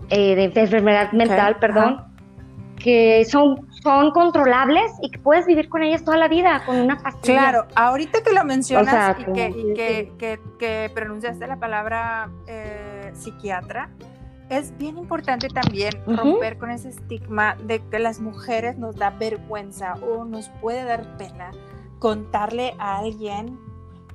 eh, de enfermedad mental, perdón, que son, son controlables y que puedes vivir con ellas toda la vida, con una pastilla. Claro, ahorita que lo mencionas y, que, que, pronunciaste la palabra psiquiatra, es bien importante también romper con ese estigma de que las mujeres nos da vergüenza o nos puede dar pena contarle a alguien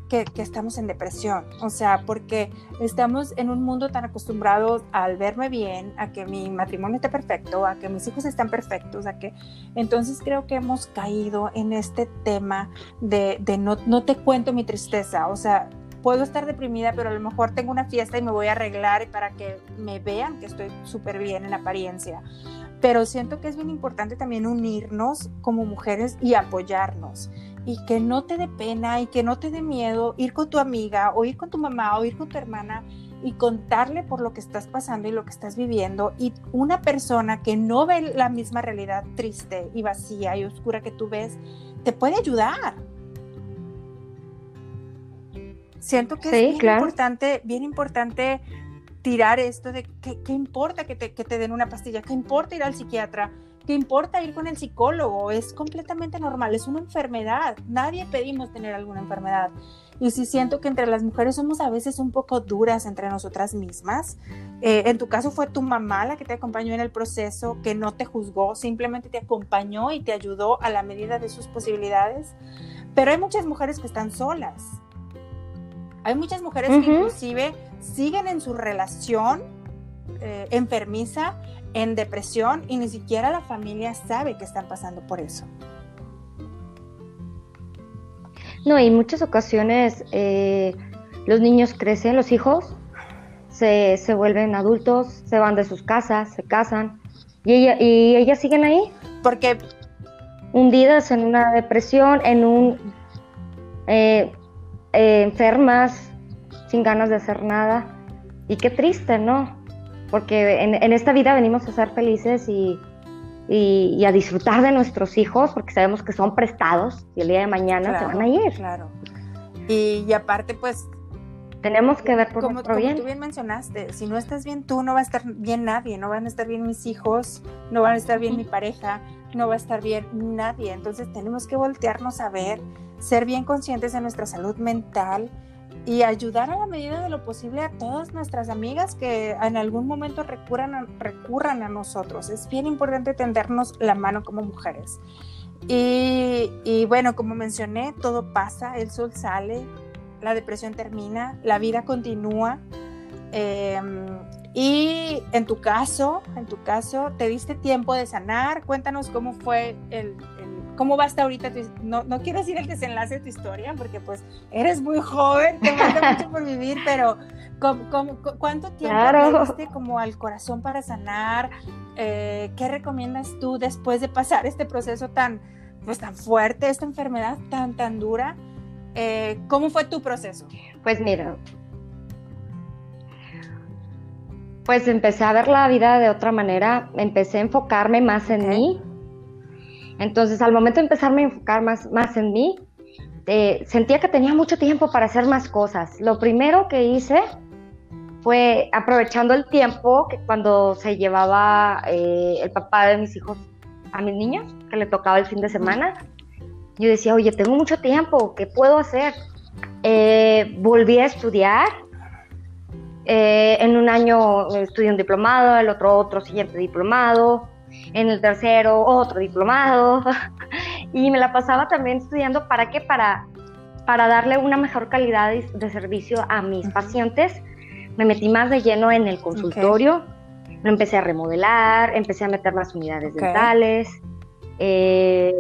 que, estamos en depresión. O sea, porque estamos en un mundo tan acostumbrados al verme bien, a que mi matrimonio esté perfecto, a que mis hijos están perfectos, a que... Entonces creo que hemos caído en este tema de, de no, no te cuento mi tristeza. O sea, puedo estar deprimida, pero a lo mejor tengo una fiesta y me voy a arreglar para que me vean que estoy súper bien en apariencia. Pero siento que es bien importante también unirnos como mujeres y apoyarnos. y que no te dé pena y que no te dé miedo ir con tu amiga o ir con tu mamá o ir con tu hermana y contarle por lo que estás pasando y lo que estás viviendo y una persona que no ve la misma realidad triste y vacía y oscura que tú ves, te puede ayudar. Siento que es bien importante, bien importante tirar esto de qué, importa que te, que te den una pastilla, qué importa ir al psiquiatra, ¿Qué importa ir con el psicólogo? Es completamente normal, es una enfermedad. Nadie pedimos tener alguna enfermedad. Y sí siento que entre las mujeres somos a veces un poco duras entre nosotras mismas. Eh, en tu caso fue tu mamá la que te acompañó en el proceso, que no te juzgó, simplemente te acompañó y te ayudó a la medida de sus posibilidades. Pero hay muchas mujeres que están solas. Hay muchas mujeres que inclusive siguen en su relación eh, enfermiza en depresión y ni siquiera la familia sabe que están pasando por eso. No, y en muchas ocasiones eh, los niños crecen, los hijos se, se, vuelven adultos, se van de sus casas, se casan y, ella, y ellas siguen ahí. Porque hundidas en una depresión, en un eh, eh, enfermas, sin ganas de hacer nada. Y qué triste, ¿no? porque en, esta vida venimos a ser felices y, y, a disfrutar de nuestros hijos, porque sabemos que son prestados y el día de mañana se van a ir. Claro. Y, aparte, pues... Tenemos que ver por como, nuestro bien. tú bien mencionaste, si no estás bien tú, no va a estar bien nadie, no van a estar bien mis hijos, no van a estar bien mi pareja, no va a estar bien nadie. Entonces tenemos que voltearnos a ver, ser bien conscientes de nuestra salud mental, y ayudar a la medida de lo posible a todas nuestras amigas que en algún momento recurran a, recurran a nosotros. Es bien importante tendernos la mano como mujeres. Y, bueno, como mencioné, todo pasa, el sol sale, la depresión termina, la vida continúa. Em, y en tu caso, en tu caso, ¿te diste tiempo de sanar? Cuéntanos cómo fue el, ¿Cómo va hasta ahorita? no, no quiero decir el desenlace de tu historia, porque pues eres muy joven, te falta mucho por vivir, pero cuánto tiempo claro. diste como al corazón para sanar? Eh, ¿Qué recomiendas tú después de pasar este proceso tan, pues, tan fuerte, esta enfermedad tan, tan dura? Eh, ¿Cómo fue tu proceso? Pues mira, pues empecé a ver la vida de otra manera, empecé a enfocarme más en mí, entonces, al momento de empezarme a enfocar más, más en mí, eh, sentía que tenía mucho tiempo para hacer más cosas. Lo primero que hice fue aprovechando el tiempo que cuando se llevaba eh, el papá de mis hijos a mis niños, que le tocaba el fin de semana, yo decía, oye, tengo mucho tiempo, ¿qué puedo hacer? Eh, volví a estudiar. en un año estudié un diplomado, el otro otro siguiente diplomado en el tercero otro diplomado. *laughs* Y me la pasaba también estudiando para qué, para, para darle una mejor calidad de, servicio a mis pacientes. Me metí más de lleno en el consultorio, me empecé a remodelar, empecé a meter más unidades dentales. Eh,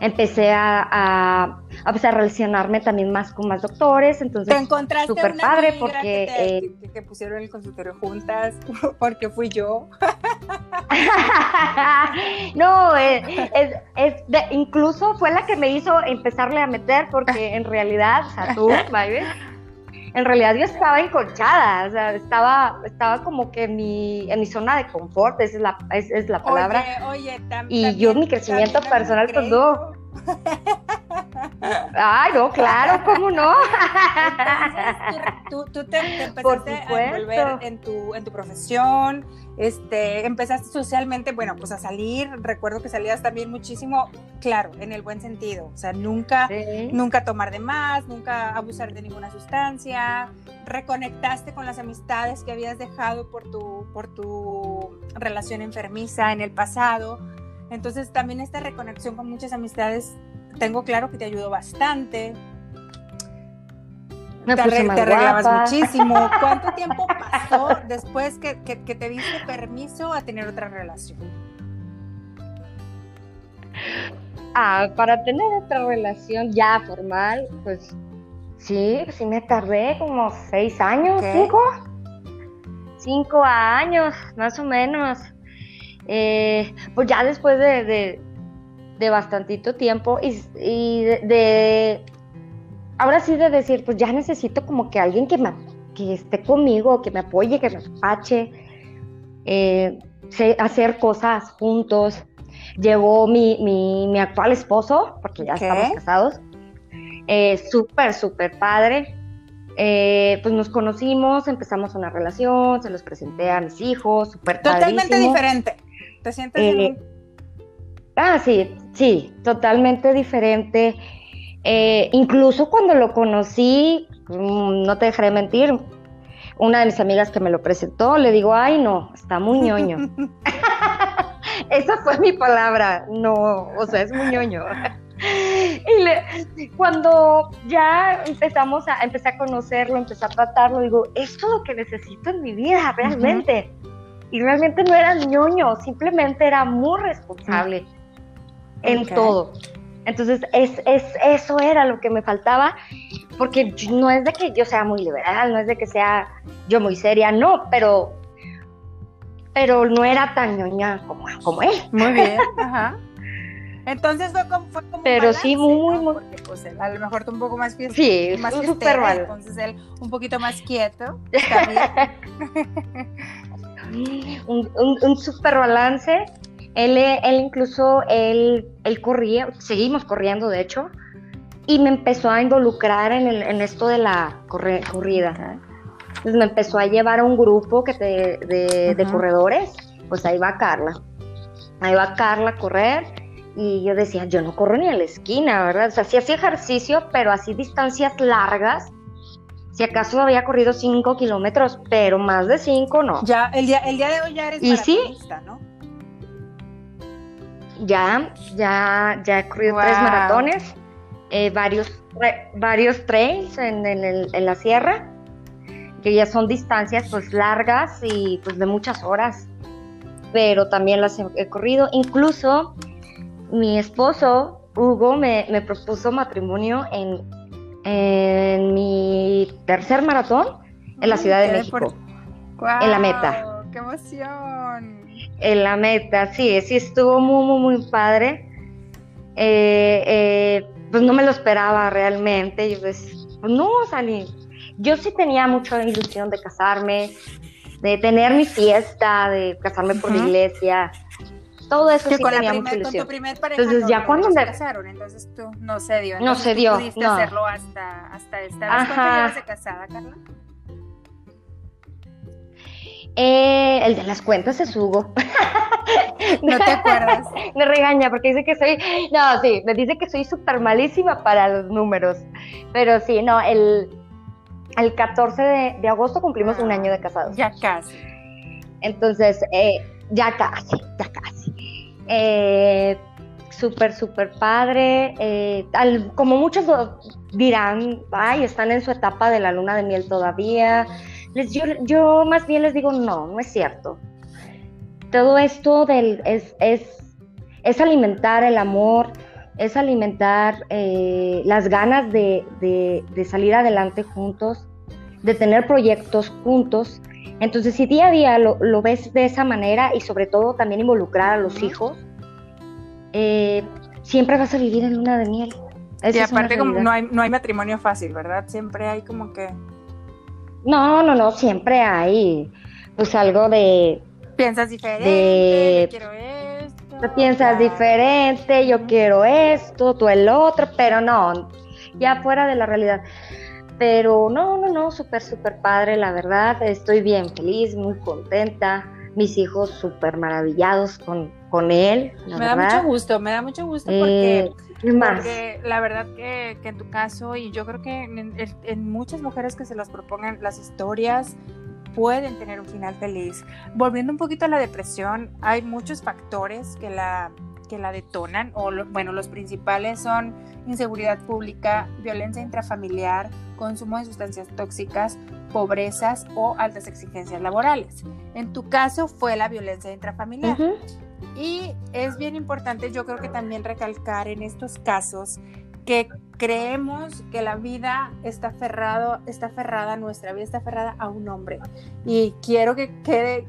empecé a, a, relacionarme también más con más doctores, entonces ¿Te encontraste súper padre porque... Eh, que, pusieron el consultorio juntas, *laughs* porque fui yo. *laughs* no, eh, es, incluso fue la que me hizo empezarle a meter porque en realidad, o sea, tú, *laughs* en realidad yo estaba enconchada, o sea, estaba, estaba como que en mi, en mi zona de confort, esa es la, es, la palabra. Oye, oye, y yo mi crecimiento personal, pues no. Ay, no, claro, ¿cómo no? tú, tú, te, empezaste a envolver en tu, en tu profesión, este, empezaste socialmente, bueno, pues a salir, recuerdo que salías también muchísimo, claro, en el buen sentido, o sea, nunca, nunca tomar de más, nunca abusar de ninguna sustancia, reconectaste con las amistades que habías dejado por tu, por tu relación enfermiza en el pasado, entonces también esta reconexión con muchas amistades, tengo claro que te ayudó bastante, te, arreglabas muchísimo. *laughs* ¿Cuánto tiempo pasó después que, te diste permiso a tener otra relación? Ah, para tener otra relación ya formal, pues sí, sí me tardé como seis años, cinco, cinco años, más o menos. Eh, pues ya después de, de bastantito tiempo y, de, ahora sí de decir, pues ya necesito como que alguien que, me, que esté conmigo, que me apoye, que me apache, eh, hacer cosas juntos. Llegó mi, mi, actual esposo, porque ya estamos casados, eh, súper, súper padre. Eh, pues nos conocimos, empezamos una relación, se los presenté a mis hijos, súper Totalmente diferente. ¿Te sientes eh, Ah, sí, sí, totalmente diferente. Eh, incluso cuando lo conocí, mm, no te dejaré mentir, una de mis amigas que me lo presentó, le digo, ay no, está muy ñoño. *laughs* Esa fue mi palabra, no, o sea, es muy ñoño. *laughs* y cuando ya empezamos a, empecé a conocerlo, empecé a tratarlo, digo, esto es lo que necesito en mi vida, realmente. Y realmente no era ñoño, simplemente era muy responsable en todo. Entonces, es, es, eso era lo que me faltaba, porque no es de que yo sea muy liberal, no es de que sea yo muy seria, no, pero, pero no era tan ñoña como, como él. Muy bien, *laughs* ajá. Entonces fue como, fue como Pero sí, muy, muy. Porque, pues, él, a lo mejor tú un poco más fiestero. Sí, más súper mal. Entonces él un poquito más quieto. *laughs* un, un, un super balance. Él, él incluso, él, él corría, seguimos corriendo de hecho, y me empezó a involucrar en, el, en esto de la corrida. Entonces me empezó a llevar a un grupo que de, de corredores, pues ahí va Carla. Ahí va Carla a correr y yo decía, yo no corro ni a la esquina, ¿verdad? O sea, sí hacía ejercicio, pero así distancias largas. Si acaso había corrido 5 kilómetros, pero más de 5 no. Ya, el día, el día de hoy ya eres ¿Y sí? ¿no? Ya, ya, ya he corrido tres maratones, eh, varios, varios trails en, en, la sierra, que ya son distancias pues largas y pues de muchas horas, pero también las he corrido. Incluso mi esposo, Hugo, me, propuso matrimonio en, en, mi tercer maratón en la Ciudad de México. en la meta. ¡Qué emoción! En la meta, sí, sí, estuvo muy, muy, muy padre. Eh, eh, pues no me lo esperaba realmente. Yo pues, pues no, salí. Yo sí tenía mucha ilusión de casarme, de tener mi fiesta, de casarme por la iglesia todo eso sí tenía mucha ilusión. Con tu primer pareja entonces, ya cuando me casaron, entonces tú no se dio. no se dio. Pudiste no. hacerlo hasta, hasta esta vez. ¿Cuánto llevas de casada, Carla? Eh, el de las cuentas es Hugo. ¿No te acuerdas? *laughs* me regaña porque dice que soy. No, sí, me dice que soy súper malísima para los números. Pero sí, no, el, el 14 de, de agosto cumplimos un ah, año de casados. Ya casi. Entonces, eh, ya casi, ya casi. Eh, súper, súper padre. Eh, como muchos dirán, ay, están en su etapa de la luna de miel todavía. Les, yo, yo más bien les digo, no, no es cierto. Todo esto del, es, es, es alimentar el amor, es alimentar eh, las ganas de, de, de, salir adelante juntos, de tener proyectos juntos. Entonces, si día a día lo, lo ves de esa manera y sobre todo también involucrar a los hijos, eh, siempre vas a vivir en luna de miel. y aparte como no hay, no hay matrimonio fácil, ¿verdad? Siempre hay como que... No, no, no, siempre hay pues algo de... Piensas diferente, quiero esto. Piensas diferente, yo quiero esto, tú el otro, pero no, ya fuera de la realidad. Pero no, no, no, súper, súper padre, la verdad. Estoy bien feliz, muy contenta. Mis hijos súper maravillados con, con él. me da mucho gusto, me da mucho gusto porque, eh, la verdad que, en tu caso, y yo creo que en, muchas mujeres que se las propongan, las historias pueden tener un final feliz. Volviendo un poquito a la depresión, hay muchos factores que la, que la detonan, o bueno, los principales son inseguridad pública, violencia intrafamiliar, consumo de sustancias tóxicas, pobrezas o altas exigencias laborales. En tu caso fue la violencia intrafamiliar. Y es bien importante, yo creo que también recalcar en estos casos que creemos que la vida está aferrado, está nuestra vida está aferrada a un hombre. Y quiero que quede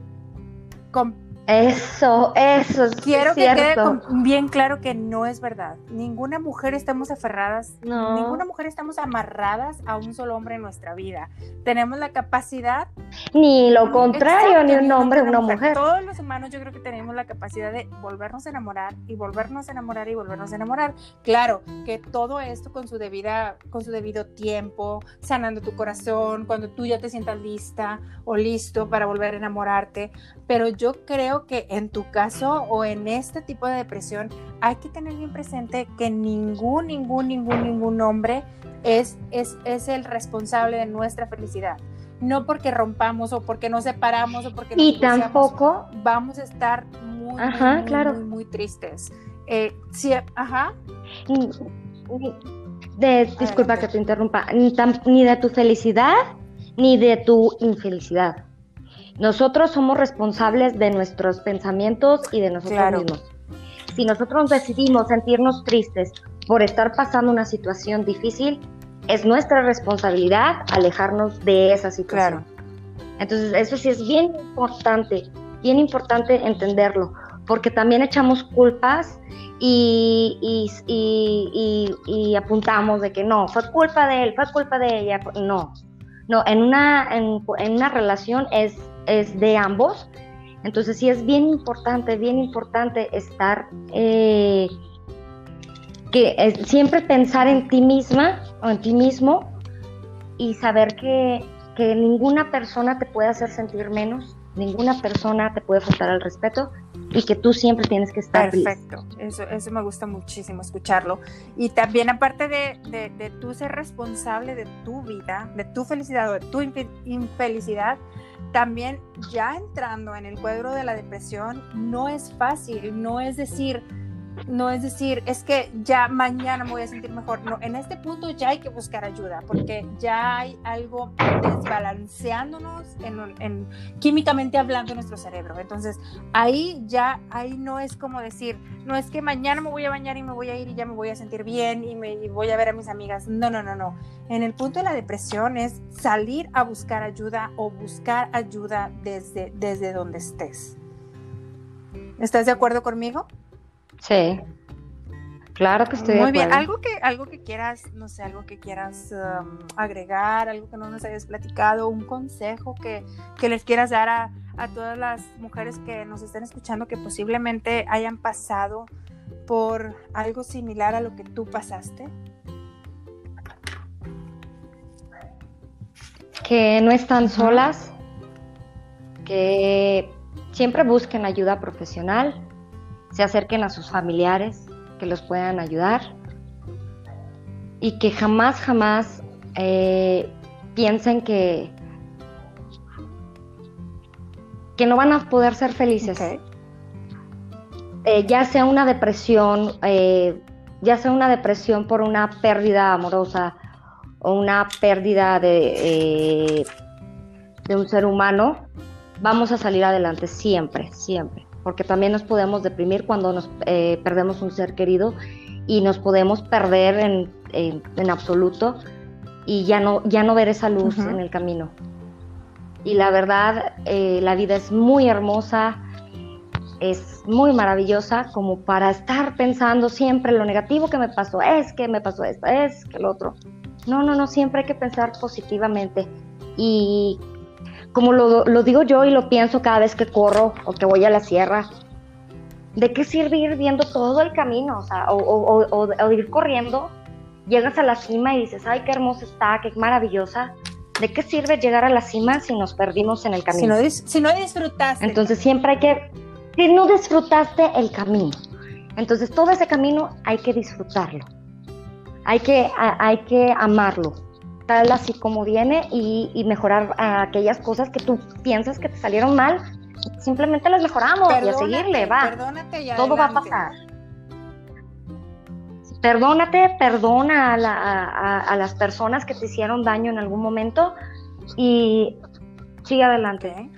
Eso, eso. Quiero que quede bien claro que no es verdad. Ninguna mujer estamos aferradas, ninguna mujer estamos amarradas a un solo hombre en nuestra vida. Tenemos la capacidad. Ni lo contrario, ni un hombre, una mujer. Todos los humanos yo creo que tenemos la capacidad de volvernos a enamorar y volvernos a enamorar y volvernos a enamorar. Claro, que todo esto con su debida, con su debido tiempo, sanando tu corazón, cuando tú ya te sientas lista o listo para volver a enamorarte. Pero yo creo que en tu caso o en este tipo de depresión hay que tener bien presente que ningún, ningún, ningún, ningún hombre es, es, es el responsable de nuestra felicidad. No porque rompamos o porque nos separamos o porque nos Y tampoco vamos a estar muy, muy, claro. muy, tristes. Eh, sí, ajá. De, disculpa que te interrumpa, ni, ni de tu felicidad ni de tu infelicidad. Nosotros somos responsables de nuestros pensamientos y de nosotros mismos. Si nosotros decidimos sentirnos tristes por estar pasando una situación difícil, es nuestra responsabilidad alejarnos de esa situación. Entonces, eso sí es bien importante, bien importante entenderlo, porque también echamos culpas y, y, apuntamos de que no, fue culpa de él, fue culpa de ella. No, no, en una, en una relación es es de ambos. Entonces sí es bien importante, bien importante estar, eh, que siempre pensar en ti misma o en ti mismo y saber que, ninguna persona te puede hacer sentir menos, ninguna persona te puede faltar al respeto y que tú siempre tienes que estar Perfecto, eso, eso me gusta muchísimo escucharlo. Y también aparte de, de, de tú ser responsable de tu vida, de tu felicidad o de tu infelicidad, también ya entrando en el cuadro de la depresión, no es fácil, no es decir, no es decir, es que ya mañana me voy a sentir mejor. No, en este punto ya hay que buscar ayuda porque ya hay algo desbalanceándonos en, químicamente hablando en nuestro cerebro. Entonces, ahí ya, ahí no es como decir, no es que mañana me voy a bañar y me voy a ir y ya me voy a sentir bien y me voy a ver a mis amigas. No, no, no, no. En el punto de la depresión es salir a buscar ayuda o buscar ayuda desde, desde donde estés. ¿Estás de acuerdo conmigo? Sí. Claro que estoy Muy bien, algo que, algo que quieras, no sé, algo que quieras um, agregar, algo que no nos hayas platicado, un consejo que, les quieras dar a, a, todas las mujeres que nos están escuchando que posiblemente hayan pasado por algo similar a lo que tú pasaste. Que no están solas, que siempre busquen ayuda profesional, se acerquen a sus familiares que los puedan ayudar y que jamás, jamás eh, piensen que, que no van a poder ser felices. Eh, ya sea una depresión, eh, ya sea una depresión por una pérdida amorosa o una pérdida de, de un ser humano, vamos a salir adelante siempre, siempre porque también nos podemos deprimir cuando nos eh, perdemos un ser querido y nos podemos perder en, en, absoluto y ya no, ya no ver esa luz en el camino. Y la verdad, eh, la vida es muy hermosa, es muy maravillosa como para estar pensando siempre lo negativo que me pasó, es que me pasó esto, es que el otro. No, no, no, siempre hay que pensar positivamente. Y como lo, digo yo y lo pienso cada vez que corro o que voy a la sierra, ¿de qué sirve ir viendo todo el camino? O, sea, o, ir corriendo, llegas a la cima y dices, ay, qué hermosa está, qué maravillosa. ¿De qué sirve llegar a la cima si nos perdimos en el camino? Si no, disfrutaste. Entonces siempre hay que, si no disfrutaste el camino, entonces todo ese camino hay que disfrutarlo. Hay que, hay que amarlo tal así como viene y, mejorar aquellas cosas que tú piensas que te salieron mal, simplemente las mejoramos y a seguirle, va. Todo va a pasar. Perdónate, perdona a, las personas que te hicieron daño en algún momento y sigue adelante.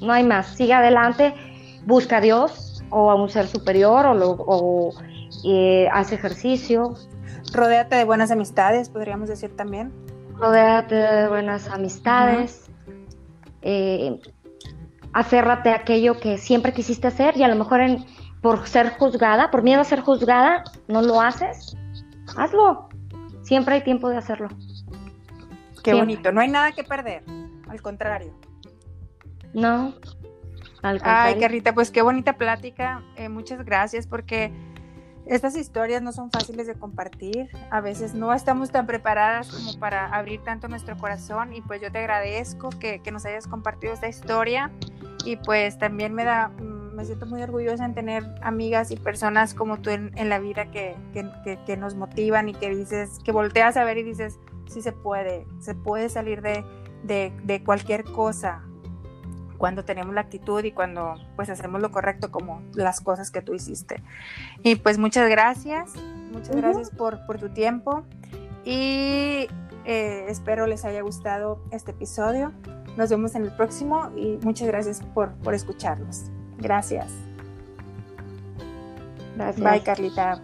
No hay más, sigue adelante, busca a Dios o a un ser superior o, lo, o eh, haz ejercicio, Rodéate de buenas amistades, podríamos decir también. Rodéate de buenas amistades. Eh, acérrate a aquello que siempre quisiste hacer y a lo mejor en, por ser juzgada, por miedo a ser juzgada, no lo haces. Hazlo. Siempre hay tiempo de hacerlo. Qué bonito. No hay nada que perder. Al contrario. No. Al contrario. Ay, Carrita, pues qué bonita plática. Eh, muchas gracias porque estas historias no son fáciles de compartir. A veces no estamos tan preparadas como para abrir tanto nuestro corazón y pues yo te agradezco que, nos hayas compartido esta historia y pues también me da mm, me siento muy orgullosa en tener amigas y personas como tú en, la vida que, nos motivan y que dices, que volteas a ver y dices, sí se puede, se puede salir de, de cualquier cosa cuando tenemos la actitud y cuando pues hacemos lo correcto como las cosas que tú hiciste. Y pues muchas gracias, muchas gracias por, por, tu tiempo y eh, espero les haya gustado este episodio. Nos vemos en el próximo y muchas gracias por, por escucharnos. Gracias. Gracias. Bye, Carlita.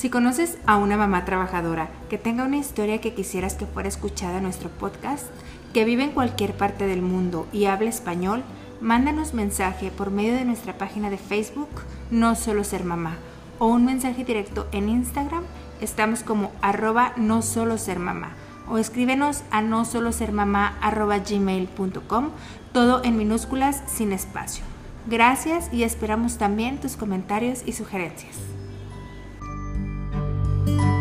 Si conoces a una mamá trabajadora que tenga una historia que quisieras que fuera escuchada en nuestro podcast, que vive en cualquier parte del mundo y hable español, mándanos mensaje por medio de nuestra página de Facebook No Solo Ser Mamá o un mensaje directo en Instagram. Estamos como arroba no solo ser mamá o escríbenos a no solo ser mamá arroba gmail.com, todo en minúsculas sin espacio. Gracias y esperamos también tus comentarios y sugerencias. Bye.